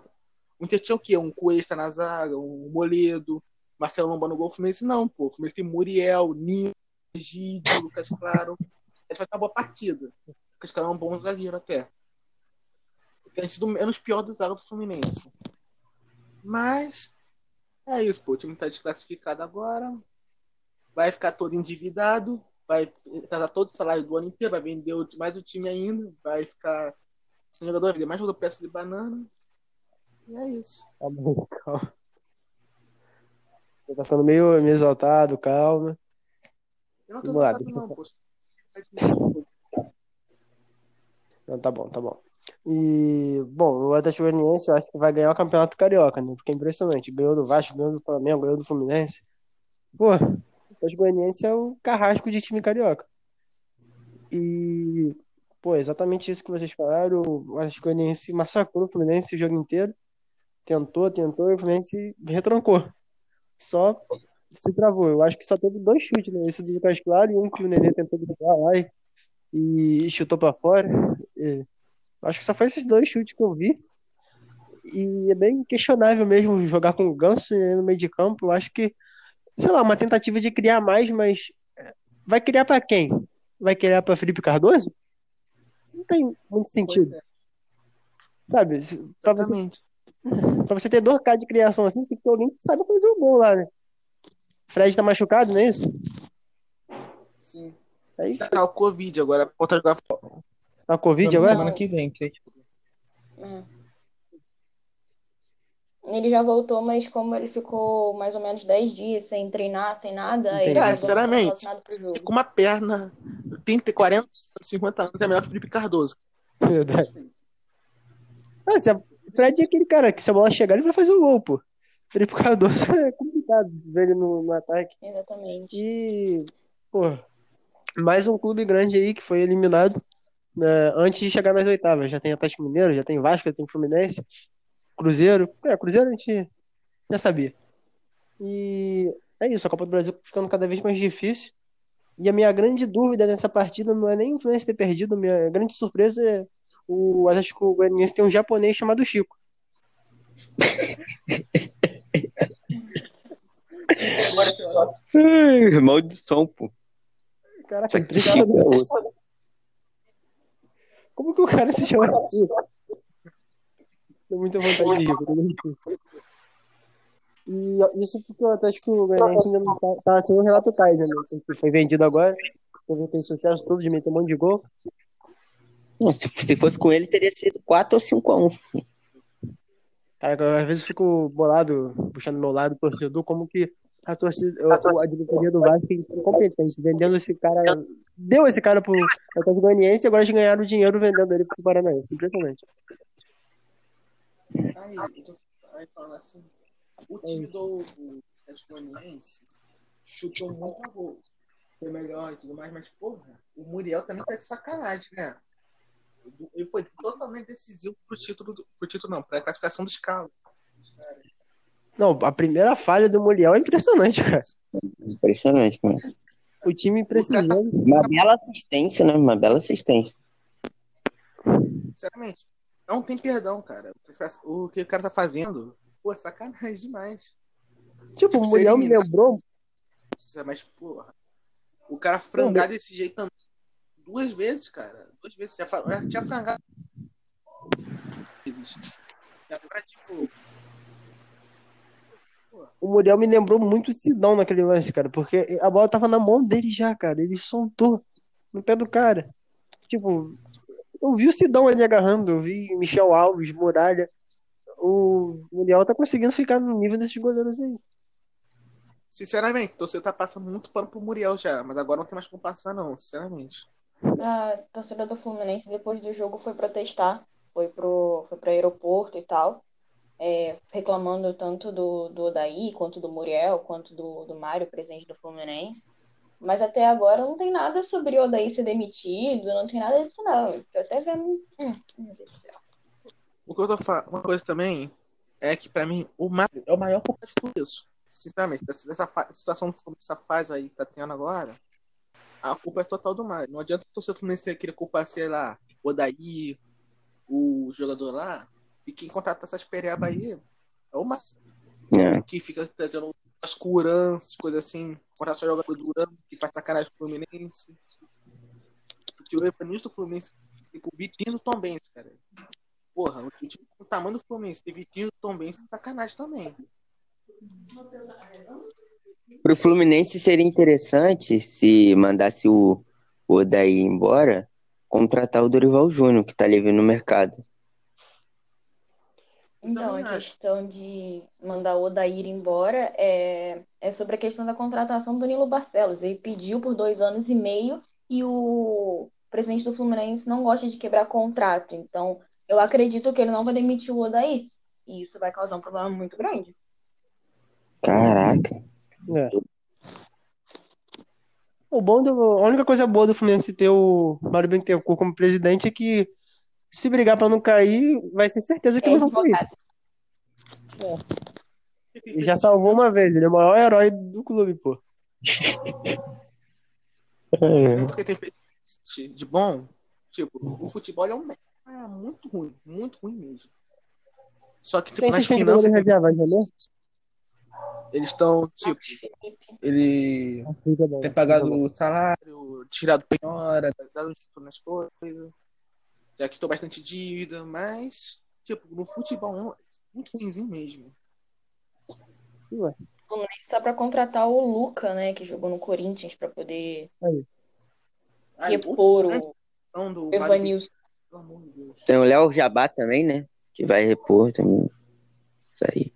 O Inter tinha o quê? Um Cuesta na zaga, um Moledo, Marcelo Lomba no gol. O Fluminense não, pô. O Fluminense tem Muriel, Nino, Egídio, Lucas Claro. Ele vai acabar a partida. O Lucas Claro é um bom zagueiro até. Tem sido menos pior do zaga do Fluminense. Mas. É isso, pô. O time tá desclassificado agora. Vai ficar todo endividado. Vai casar todo o salário do ano inteiro. Vai vender mais o time ainda. Vai ficar sem jogador, vai vender mais jogador peça de banana. E é isso. Tá bom, calma. Você tá falando meio, meio exaltado, calma. Eu não tô lá, tocando, deixa eu- não. Não, tá bom, tá bom. E, bom, o Atlético Goianiense eu acho que vai ganhar o Campeonato Carioca, né? Porque é impressionante. Ganhou do Vasco, ganhou do Flamengo, ganhou do Fluminense. Pô, Atlético Goianiense é o carrasco de time carioca. E, pô, exatamente isso que vocês falaram. O Atlético Goianiense massacrou o Fluminense o jogo inteiro. Tentou, tentou, e o Fluminense retrancou. Só se travou. Eu acho que só teve dois chutes, né? Esse do Lucas Claro e um que o Nenê tentou driblar lá e, e chutou pra fora. E, acho que só foi esses dois chutes que eu vi. E é bem questionável mesmo jogar com o Ganso né, no meio de campo. Eu acho que, sei lá, uma tentativa de criar mais, mas é, vai criar pra quem? Vai criar pra Felipe Cardoso? Não tem muito sentido, sabe? Se- Pra você, pra você ter 2K de criação assim, você tem que ter alguém que saiba fazer o gol lá, né? Fred tá machucado, não é isso? Sim. Aí Tá o Covid agora. Volta a jogar tá Covid semana agora? que vem. Que... É. Ele já voltou, mas como ele ficou mais ou menos 10 dias sem treinar, sem nada, Cara, não sinceramente, com uma perna, 30, 40, 50 anos, é melhor que o Felipe Cardoso. Verdade. Ah, se a... Fred é aquele cara que se a bola chegar, ele vai fazer o gol, pô. Felipe Cardoso é complicado ver ele no, no ataque. Exatamente. E, pô, mais um clube grande aí que foi eliminado né, antes de chegar nas oitavas. Já tem Atlético Mineiro, já tem Vasco, já tem Fluminense, Cruzeiro. É, Cruzeiro a gente já sabia. E é isso, a Copa do Brasil ficando cada vez mais difícil. E a minha grande dúvida nessa partida não é nem o Fluminense ter perdido, a minha grande surpresa é o Atlético Goianiense tem um japonês chamado Chico. Maldição, pô. Caraca. Chico é. Como que o cara se chama assim? Tenho muita vontade de rir. quando eu vejo isso. E isso porque o Goianiense ainda não tá, tá sem o Renato Kaiser, né? Que foi vendido agora. Teve aquele sucesso todo de meter um monte de gol. Não, se, se fosse com ele, teria sido 4 ou 5 a 1. Cara, às vezes eu fico bolado, puxando meu lado, torcedor, como que a torcida, a, a diretoria do Vasco é incompetente, vendendo esse cara, deu esse cara pro Atlético Goianiense e agora eles ganharam dinheiro vendendo ele pro Paranaense. Impressionante. Aí, eu tô- aí falando assim, o time do Goianiense chutou muito gol. Foi melhor e tudo mais, mas, porra, o Muriel também tá de sacanagem, né? Ele foi totalmente decisivo pro título, do- pro título não, pra classificação dos carros. Não, a primeira falha do Muriel é impressionante, cara. Impressionante, mano. O time precisando. Uma bela assistência, né? Uma bela assistência. Sinceramente, não tem perdão, cara. O que o cara tá fazendo, pô, é sacanagem demais. Tipo, Tipo, o Muriel me lembrou. Mas, porra, o cara frangar desse jeito também. Duas vezes, cara. Duas vezes. Já, já tinha frangado. Agora, tipo, O Muriel me lembrou muito o Sidão naquele lance, cara. Porque a bola tava na mão dele já, cara. Ele soltou no pé do cara. Tipo, eu vi o Sidão ali agarrando, eu vi Michel Alves, Muralha. O Muriel tá conseguindo ficar no nível desses goleiros aí. sinceramente, o torcedor tá passando muito pano pro Muriel já. Mas agora não tem mais como passar, não. Sinceramente. A torcida do Fluminense, depois do jogo, foi protestar. Foi pro, foi pro aeroporto e tal. é, reclamando tanto do, do Odaí, quanto do Muriel, quanto do, do Mário, presidente do Fluminense. Mas até agora não tem nada sobre o Odaí ser demitido, não tem nada disso, não. Eu tô até vendo. Hum, meu Deus do céu. O que eu tô falando, uma coisa também é que pra mim o Mário é o maior culpado de tudo isso. Sinceramente, dessa, situação dessa fase aí que tá tendo agora, a culpa é total do Mário. Não adianta o torcedor Fluminense querer culpar, sei lá, o Odaí, o jogador lá, e quem contrata essas perebas aí é o Mário, É. que fica trazendo as curanças, coisas assim, contrata só jogador durando, que faz sacanagem com o Fluminense. Se o Evanilson do Fluminense, tipo, o Vitinho cara. Porra, o time com o tamanho do Fluminense, ter Vitinho é sacanagem também. Pro Fluminense seria interessante se mandasse o, o Odaí embora, contratar o Dorival Júnior, que tá livre no mercado. Então, Também a acho. questão de mandar o Odair embora é, é sobre a questão da contratação do Nilo Barcelos. Ele pediu por dois anos e meio e o presidente do Fluminense não gosta de quebrar contrato. Então, eu acredito que ele não vai demitir o Odair. E isso vai causar um problema muito grande. Caraca. É. O bom do, a única coisa boa do Fluminense ter o Mário Bittencourt como presidente é que se brigar pra não cair, vai ser certeza que É não vão cair. advogado. Ele já salvou uma vez, ele é o maior herói do clube, pô. Que tem feito de bom, tipo, o futebol é um. É muito ruim, muito ruim mesmo. Só que, tipo, Quem nas de finanças, goleiro reserva, Janê? eles estão, tipo, ele bom. tem pagado o salário, tirado penhora, dado um nas coisas. Já quitou bastante dívida, mas, tipo, no futebol é um- muito ruimzinho mesmo. Só para contratar o Luca, né, que jogou no Corinthians, para poder Aí, repor grande o Mário Evanilson. pelo amor de Deus. Tem o Léo Jabá também, né? Que vai repor também. Isso aí.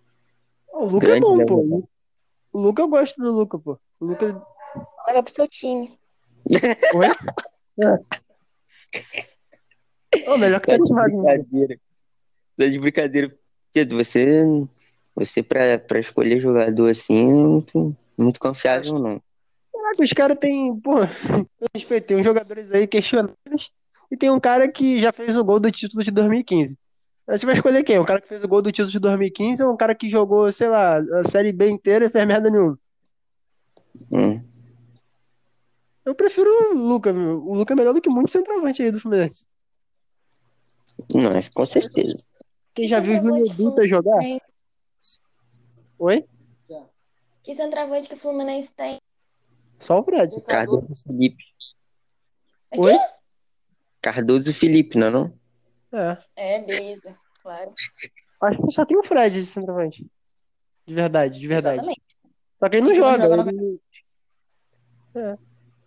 O Luca Grande é bom, pô. O Luca eu gosto do Luca, pô. O Luca. Leva pro seu time. Oi? Ô, melhor que Tá de Wagner. brincadeira. Tá de brincadeira. Pedro, você, você pra, pra escolher jogador assim, é muito, muito confiável, não. Caraca, os caras têm, pô, eu respeito, tem uns jogadores aí questionáveis e tem um cara que já fez o gol do título de 2015. Aí Você vai escolher quem? O cara que fez o gol do título de 2015 ou um cara que jogou, sei lá, a Série B inteira e fez merda nenhuma? Hum. Eu prefiro o Luca, meu. O Luca é melhor do que muitos centroavante aí do Fluminense. Não, é com certeza. Quem já viu o Júnior Dutra jogar? Tem- Oi? Que centroavante do Fluminense tem? Só o Fred. Cardoso e Felipe. Aqui? Oi? Cardoso e Felipe, não é não? É. É, beleza, claro. Acho que você só tem o Fred de centroavante. De verdade, de verdade. Exatamente. Só que ele não Ele joga. joga Ele... É.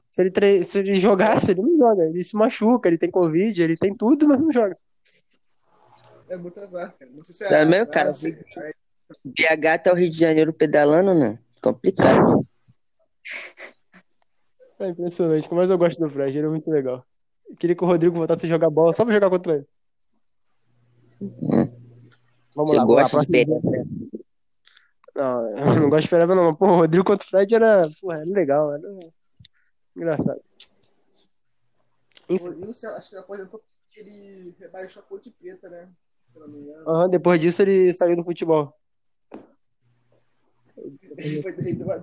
Se ele, tre... Se ele jogasse, ele não joga. Ele se machuca, ele tem Covid, ele tem tudo, mas não joga. É muito azar, cara. Não sei se é. Tá mesmo, cara? é- BH até o Rio de Janeiro pedalando, não. Complicado. É impressionante, mas eu gosto do Fred, ele é muito legal. Eu queria que o Rodrigo voltasse a jogar bola só pra jogar contra ele. Vamos Você lá, vamos lá. gosta de. Pereira? Não, eu não gosto de Pereira, não. Pô, o Rodrigo contra o Fred era, porra, era legal, era engraçado. O Rodrigo, acho que aposentou porque ele rebaixou a cor de preta, né? Aham, depois disso ele saiu do futebol. Ele foi dentro da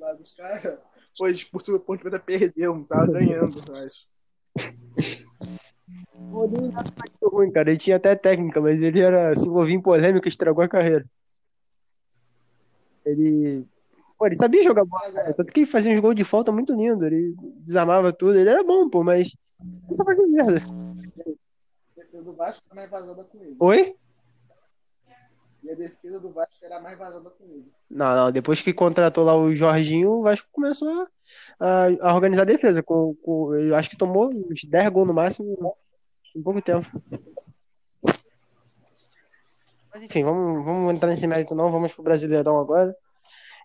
lá dos caras. Foi expulso do ponto de preta, perdeu. Tava ganhando, era muito ruim, cara. Ele tinha até técnica, mas ele era, se envolvia em polêmica e estragou a carreira. Ele. Pô, ele sabia jogar bola, cara. Tanto que ele fazia uns gols de falta muito lindo. Ele desarmava tudo. Ele era bom, pô, mas. Ele só fazia merda. A defesa do Vasco era mais vazada com ele. Oi? E a defesa do Vasco era mais vazada com ele. Não, não. Depois que contratou lá o Jorginho, o Vasco começou a, a, organizar a defesa. Com, com, eu acho que tomou uns 10 gols no máximo em pouco tempo. Mas enfim, vamos, vamos entrar nesse mérito não. Vamos pro Brasileirão agora.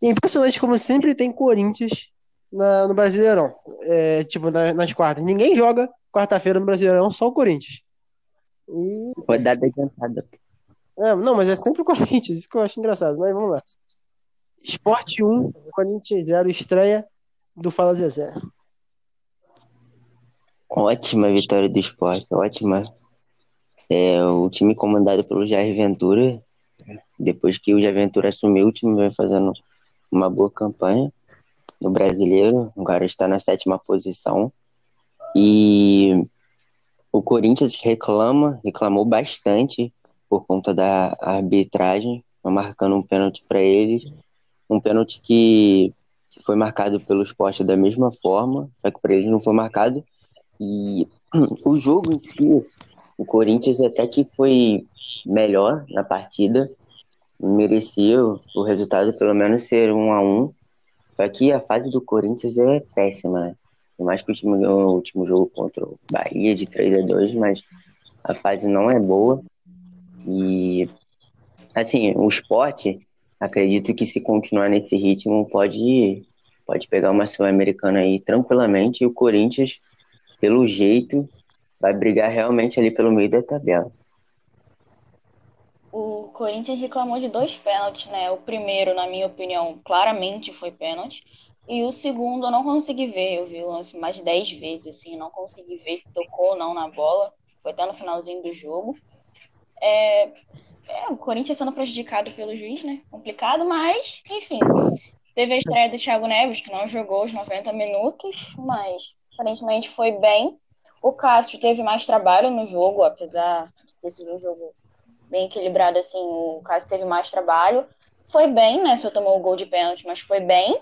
E impressionante como sempre tem Corinthians na, no Brasileirão. É, tipo, na- nas quartas. Ninguém joga quarta-feira no Brasileirão, só o Corinthians. E Rodada adiantada. é, não, mas é sempre o Corinthians, isso que eu acho engraçado. Mas vamos lá. Esporte 1, Corinthians 0, estreia do Fala Zezé. Ótima vitória do esporte, ótima. É, o time comandado pelo Jair Ventura, depois que o Jair Ventura assumiu, o time vem fazendo uma boa campanha no brasileiro, agora está na sétima posição. E o Corinthians reclama, reclamou bastante por conta da arbitragem, marcando um pênalti para eles. Um pênalti que foi marcado pelo esporte da mesma forma, só que para eles não foi marcado. E o jogo em si, o Corinthians até que foi melhor na partida, merecia o resultado pelo menos ser um a um. Só que a fase do Corinthians é péssima, né? Por mais que o time ganhou o último jogo contra o Bahia de 3 a 2 mas a fase não é boa. E assim, o esporte, acredito que se continuar nesse ritmo pode pode pegar uma sul-americana aí tranquilamente e o Corinthians, pelo jeito, vai brigar realmente ali pelo meio da tabela. O Corinthians reclamou de dois pênaltis, né? O primeiro, na minha opinião, claramente foi pênalti. E o segundo eu não consegui ver. Eu vi o lance mais de 10 vezes, assim, não consegui ver se tocou ou não na bola. Foi até no finalzinho do jogo. É, é, o Corinthians sendo prejudicado pelo juiz, né? Complicado, mas, enfim. Teve a estreia do Thiago Neves, que não jogou os 90 minutos, mas aparentemente foi bem. O Cássio teve mais trabalho no jogo, apesar de ter sido um jogo bem equilibrado, assim, o Cássio teve mais trabalho. Foi bem, né? Só tomou o gol de pênalti, mas foi bem.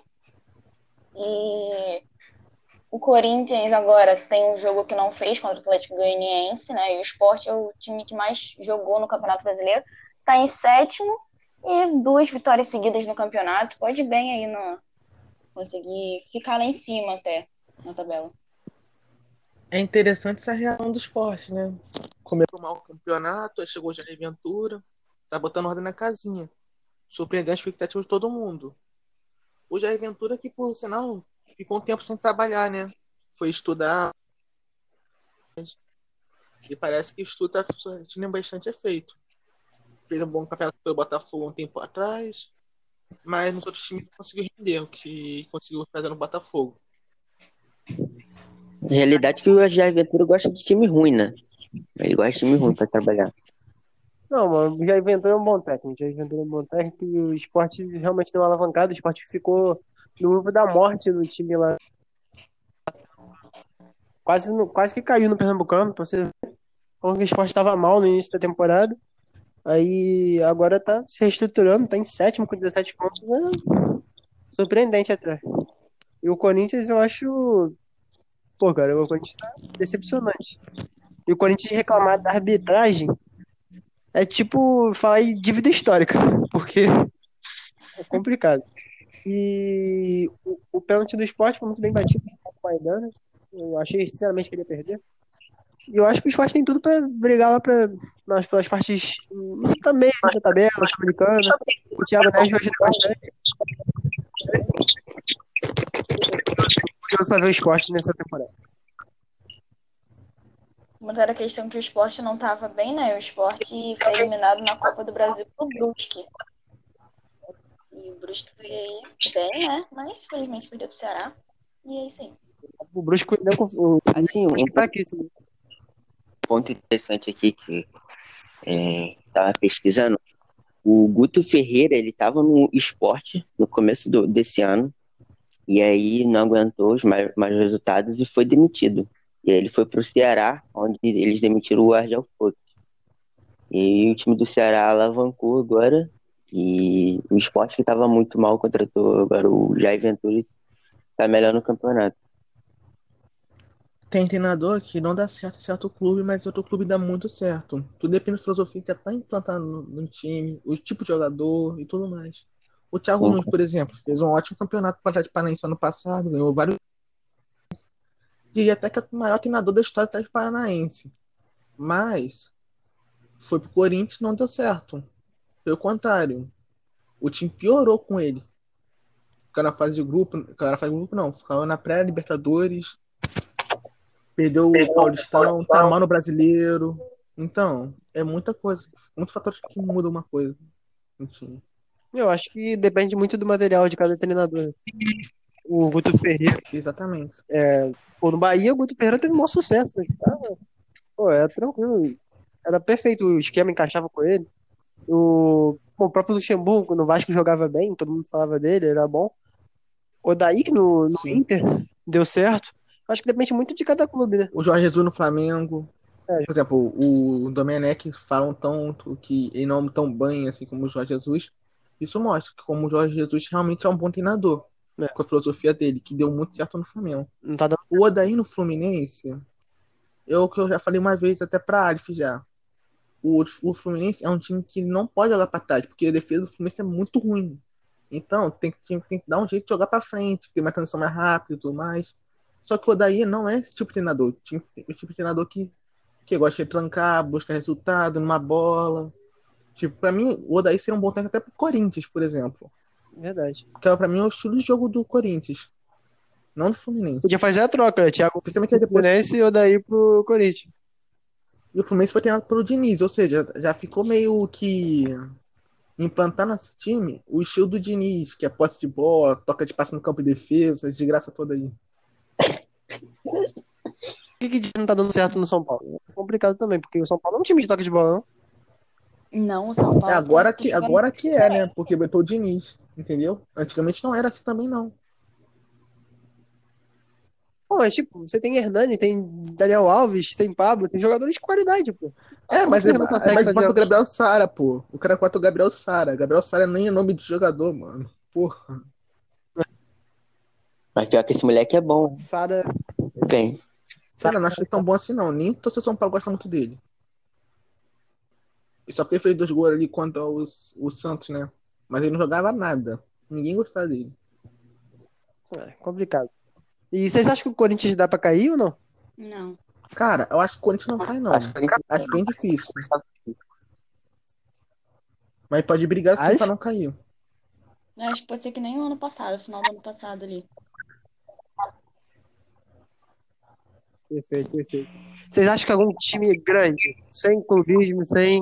E o Corinthians agora tem um jogo que não fez contra o Atlético Goianiense, né? E o Sport é o time que mais jogou no Campeonato Brasileiro. Tá em sétimo e duas vitórias seguidas no campeonato. Pode bem aí no conseguir ficar lá em cima até na tabela. É interessante essa reação do esporte, né? Começou mal o campeonato, aí chegou o Jair Ventura, tá botando ordem na casinha. Surpreendendo a expectativa de todo mundo. O Jair Ventura, que por sinal, ficou um tempo sem trabalhar, né? Foi estudar. E parece que tá surtindo bastante efeito. Fez um bom campeonato pelo Botafogo um tempo atrás, mas nos outros times conseguiu render o que conseguiu fazer no Botafogo. Na realidade que o Jair Ventura gosta de time ruim, né? Ele gosta de time ruim pra trabalhar. Não, mano, o Jair Ventura é um bom técnico. O Jair Ventura é um bom técnico e o esporte realmente deu uma alavancada. O esporte ficou no grupo da morte no time lá. Quase, quase que caiu no Pernambucano, pra você ver. O esporte estava mal no início da temporada. Aí agora tá se reestruturando, tá em sétimo com 17 pontos. É surpreendente até. E o Corinthians eu acho. Pô, cara, o Corinthians tá decepcionante. E o Corinthians reclamar da arbitragem é tipo falar em dívida histórica, porque é complicado. E o, o pênalti do esporte foi muito bem batido com Maidana. Eu achei sinceramente que ele ia perder. E eu acho que o esporte tem tudo pra brigar lá pra, nas, pelas partes também na tabela, sul-americana. O Thiago Neves vai ajudar bastante. Curioso pra ver o esporte nessa temporada. Mas era questão que o esporte não estava bem, né? O esporte foi eliminado na Copa do Brasil pro Brusque. E o Brusque foi aí bem, né? Mas infelizmente perdeu pro Ceará. E é isso aí. O Brusque o Assim, um tá aqui, sim. ponto interessante aqui que é, tava pesquisando. O Guto Ferreira, ele tava no esporte no começo do- desse ano, e aí não aguentou os mais, mais resultados e foi demitido. E aí ele foi pro Ceará, onde eles demitiram o Argel Foot. E o time do Ceará alavancou agora, e o esporte que tava muito mal contratou agora o Jair Ventura e tá melhor no campeonato. Tem treinador que não dá certo certo clube, mas outro clube dá muito certo. Tudo depende da filosofia que já tá implantada no, no time, o tipo de jogador e tudo mais. O Thiago. Nunes, por exemplo, fez um ótimo campeonato para o Atlético Paranaense ano passado, ganhou vários. Diria até que é o maior treinador da história do Atlético Paranaense. Mas foi pro Corinthians e não deu certo. Pelo contrário, o time piorou com ele. Ficou na fase de grupo, ficou na fase de grupo não, ficou na pré-Libertadores, perdeu o Paulistão, tá mal no Brasileiro. Então, é muita coisa, muitos fatores que mudam uma coisa no time. Eu acho que depende muito do material de cada treinador. O Guto Ferreira, Exatamente. pô, no Bahia, o Guto Ferreira teve um maior sucesso, né? Tava- Pô, era tranquilo. Era perfeito, o esquema encaixava com ele. O, pô, o próprio Luxemburgo, no Vasco jogava bem, todo mundo falava dele, era bom. O Daí, que no, no. Inter deu certo. Acho que depende muito de cada clube, né? O Jorge Jesus no Flamengo. É. Por exemplo, o Domenech falam tanto que ele não tão bem assim como o Jorge Jesus. Isso mostra que como o Jorge Jesus realmente é um bom treinador. É. Com a filosofia dele, que deu muito certo no Flamengo. Tá dando. O Odaí no Fluminense, eu que eu já falei uma vez até pra Alif já. O, o Fluminense é um time que não pode jogar pra trás, porque a defesa do Fluminense é muito ruim. Então, tem, que- tem que dar um jeito de jogar pra frente, ter uma transição mais rápida e tudo mais. Só que o Odaí não é esse tipo de treinador. O tipo o tipo de treinador que, que gosta de trancar, busca resultado numa bola. Tipo, pra mim, o Odaí seria um bom técnico até pro Corinthians, por exemplo. Verdade. Porque pra mim é o estilo de jogo do Corinthians. Não do Fluminense. Podia fazer a troca, né? Thiago Principalmente depois Fluminense e o Daí pro Corinthians. E o Fluminense foi treinado pelo Diniz, ou seja, já ficou meio que implantar nesse time o estilo do Diniz, que é posse de bola, toca de passe no campo de defesa, de graça toda aí. Por que, que não tá dando certo no São Paulo? É complicado também, porque o São Paulo não é um time de toque de bola, não. Não, o São Paulo. É agora tá que, agora que é, né? Porque botou o Diniz, entendeu? Antigamente não era assim também, não. Pô, mas tipo, você tem Hernani, tem Daniel Alves, tem Pablo, tem jogadores de qualidade, pô. É, mas Como ele que não consegue mas fazer bota o? Gabriel Sara, pô. O cara bota o Gabriel Sara. Gabriel Sara nem é nome de jogador, mano. Porra. Mas pior que esse moleque é bom, Sara. bem. Cara, eu não acho ele tão bom assim, não. Nem o torcedor São Paulo gosta muito dele. E só porque ele fez dois gols ali contra os, o Santos, né? Mas ele não jogava nada. Ninguém gostava dele. É, complicado. E vocês acham que o Corinthians dá pra cair ou não? Não. Cara, eu acho que o Corinthians não cai, não. Acho que ele- Acho bem difícil. Mas pode brigar sim Acho? pra não cair. Acho que pode ser que nem o ano passado, final do ano passado ali. Perfeito, perfeito. Vocês acham que algum time grande, sem clubismo, sem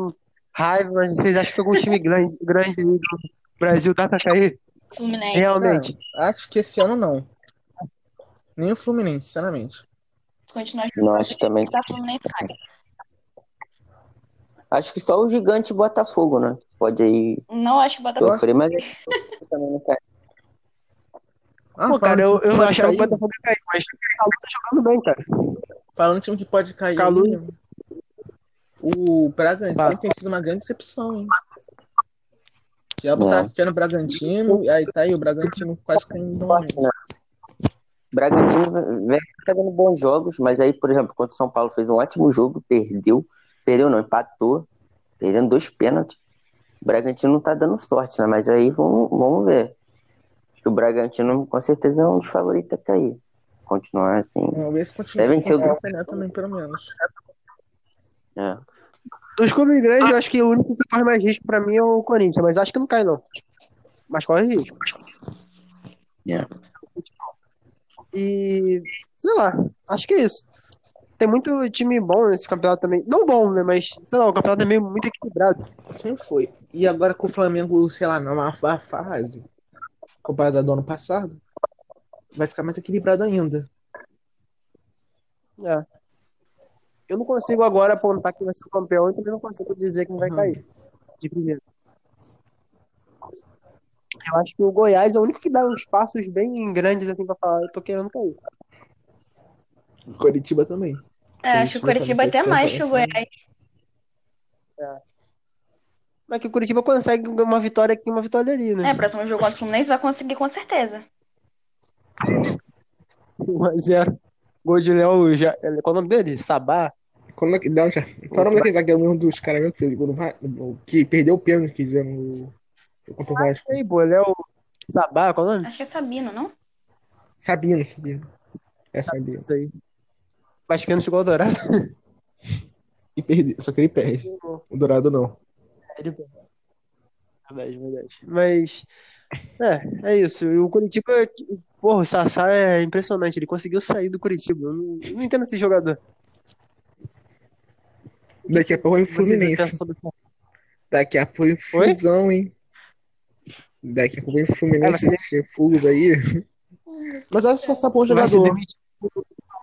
raiva, mas vocês acham que algum time grande, grande do Brasil dá pra cair? Fluminense. Realmente. Cara, acho que esse ano não. Nem o Fluminense, sinceramente. Se continuar Não, acho também. tá Fluminense cai. Acho que só o gigante Botafogo, né? Pode aí Não acho o Botafogo. sofrer, mas também não cai. Ah, Pô, cara, eu, eu achava que o Botafogo ia cair, mas o Calu tá jogando bem, cara. Falando de time que pode cair Calu- aí, o Bragantino tem sido uma grande decepção, hein? Já botar fé no Bragantino, e aí tá aí o Bragantino quase caindo. Bragantino vem fazendo bons jogos, mas aí, por exemplo, contra o São Paulo fez um ótimo jogo, perdeu. Perdeu não, empatou. perdendo dois pênaltis. O Bragantino não tá dando sorte, né? Mas aí vamos, vamos ver. Acho que o Bragantino com certeza é um dos favoritos a cair. Continuar assim. Vamos ver se continua Devem ser o o também, pelo menos. É. Dos clubes grandes, eu acho que o único que corre mais risco pra mim é o Corinthians, mas acho que não cai, não. Mas corre risco. É. E, sei lá, acho que é isso. Tem muito time bom nesse campeonato também. Não bom, né? Mas, sei lá, o campeonato é meio muito equilibrado. Sempre foi. E agora com o Flamengo, sei lá, numa fa- fase comparada do ano passado, vai ficar mais equilibrado ainda. É. Eu não consigo agora apontar quem vai ser o campeão e também não consigo dizer quem vai Uhum. cair de primeiro. Eu acho que o Goiás é o único que dá uns passos bem grandes assim pra falar, eu tô querendo cair. Curitiba também. É, acho que o Curitiba até mais que o Goiás. Mas que o Curitiba consegue uma vitória aqui, uma vitória ali, É, né? próximo jogo contra o Fluminense vai conseguir com certeza. 1x0. Gol de Léo, já... qual é o nome dele? Sabá? Quando, não, já, qual é o nome daquele zagueiro mesmo dos caras mesmo que fez gol no que perdeu o pênalti que fizeram no contra o Ah, sei, pô, Léo Sabá, qual é o nome? Acho que é Sabino, não? Sabino, Sabino. É Sabino. Isso aí. Vascaíno chegou ao Dourado. E perdeu, só que ele perde. O Dourado não. Ele- Verdade, verdade. Mas, é, é isso. E o Curitiba, porra, o Sassá é impressionante. Ele conseguiu sair do Curitiba. Eu não, eu não entendo esse jogador. Daqui a pouco vem o Vocês pensam Fluminense. Daqui a pouco vem Fusão, hein? Daqui a pouco vem Fluminense, É, mas esse Fus aí. Mas eu acho o Sassá bom jogador.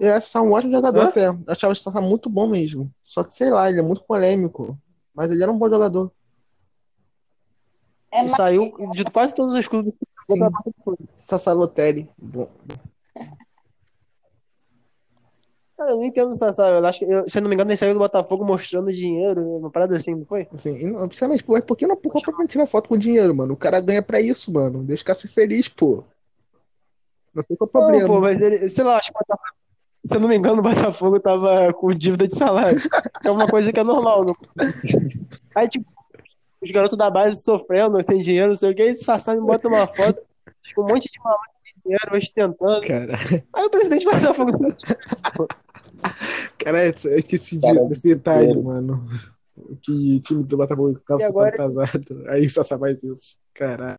Eu acho o Sassá um ótimo jogador Hã? até. Eu achava o Sassá muito bom mesmo. Só que, sei lá, ele é muito polêmico. Mas ele era um bom jogador. É E saiu de quase todos os clubes. Sassá Lotelli. Bom. Cara, eu não entendo o Sassá. Eu acho que, eu- se eu não me engano, ele saiu do Botafogo mostrando dinheiro, uma parada assim, não foi? E não, principalmente, pô, é porque não porra pra tirar foto com dinheiro, mano. O cara ganha pra isso, mano. Deixa o cara ser feliz, pô. Não sei qual é o Não, problema. pô, mas ele, sei lá, acho que o Botafogo, se eu não me engano, o Botafogo tava com dívida de salário. É uma coisa que é normal. Não? Aí, tipo, os garotos da base sofrendo, sem dinheiro, não sei o que, e Sassá me bota uma foto, com um monte de maluco de dinheiro, ostentando. Cara, Aí o presidente do Botafogo. Cara, eu esqueci de, Cara, desse detalhe, dinheiro. mano. Que o time do Botafogo ficava só agora- atrasado. Aí o Sassá faz isso. Caralho.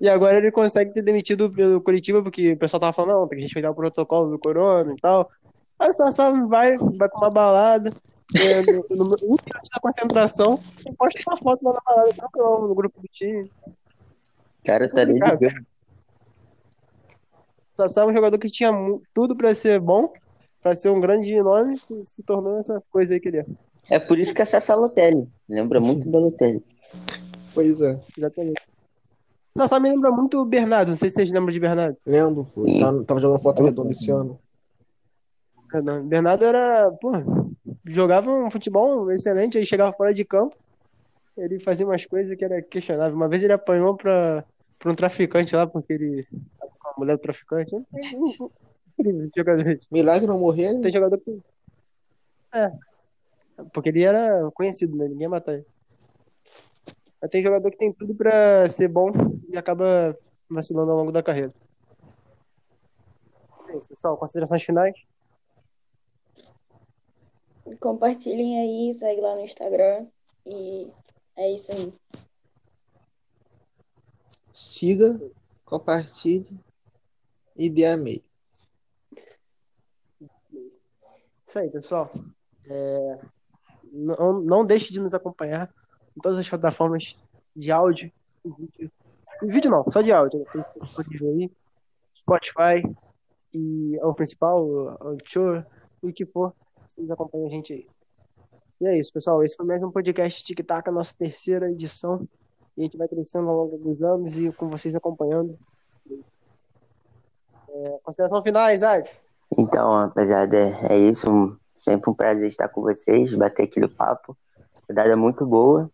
E agora ele consegue ter demitido pelo Curitiba, porque o pessoal tava falando, não, tem que respeitar o protocolo do Corona e tal. Aí o Sassá vai, vai pra uma balada, é, no, no, no, um minuto da concentração, e posta uma foto lá na balada, tranquilo, no grupo do time. O cara tá nem Complicado. Sassá é um jogador que tinha tudo pra ser bom, pra ser um grande nome, e se tornou essa coisa aí que ele é. É por isso que é Sassá Lotelli. Lembra muito da Lotelli. Pois é. Exatamente. Sassá me lembra muito o Bernardo, não sei se vocês lembram de Bernardo. Lembro, pô. Sim. Tava, tava jogando foto redonda esse ano. Não, Bernardo era, pô, jogava um futebol excelente, aí chegava fora de campo, ele fazia umas coisas que era questionável. Uma vez ele apanhou pra, pra um traficante lá, porque ele tava mulher do traficante. Jogador. Milagre não morrer, né? Tem jogador que. É. Porque ele era conhecido, né? Ninguém ia matar ele. Mas tem jogador que tem tudo pra ser bom e acaba vacilando ao longo da carreira. É isso, pessoal. Considerações finais? Compartilhem aí, segue lá no Instagram. E é isso aí. Siga, compartilhe e dê amei. Isso aí, pessoal. É, Não, não deixe de nos acompanhar em todas as plataformas de áudio e vídeo. Vídeo não, só de áudio. Né? Spotify e é o principal, o Anchor, o que for. Vocês acompanham a gente aí. E é isso, pessoal. Esse foi mais um podcast Tic Tac, a nossa terceira edição. E a gente vai crescendo ao longo dos anos e com vocês acompanhando. Consideração final, Isaac. Então, rapaziada, é, isso. Sempre um prazer estar com vocês, bater aquele papo. A idade é muito boa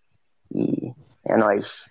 e é nóis.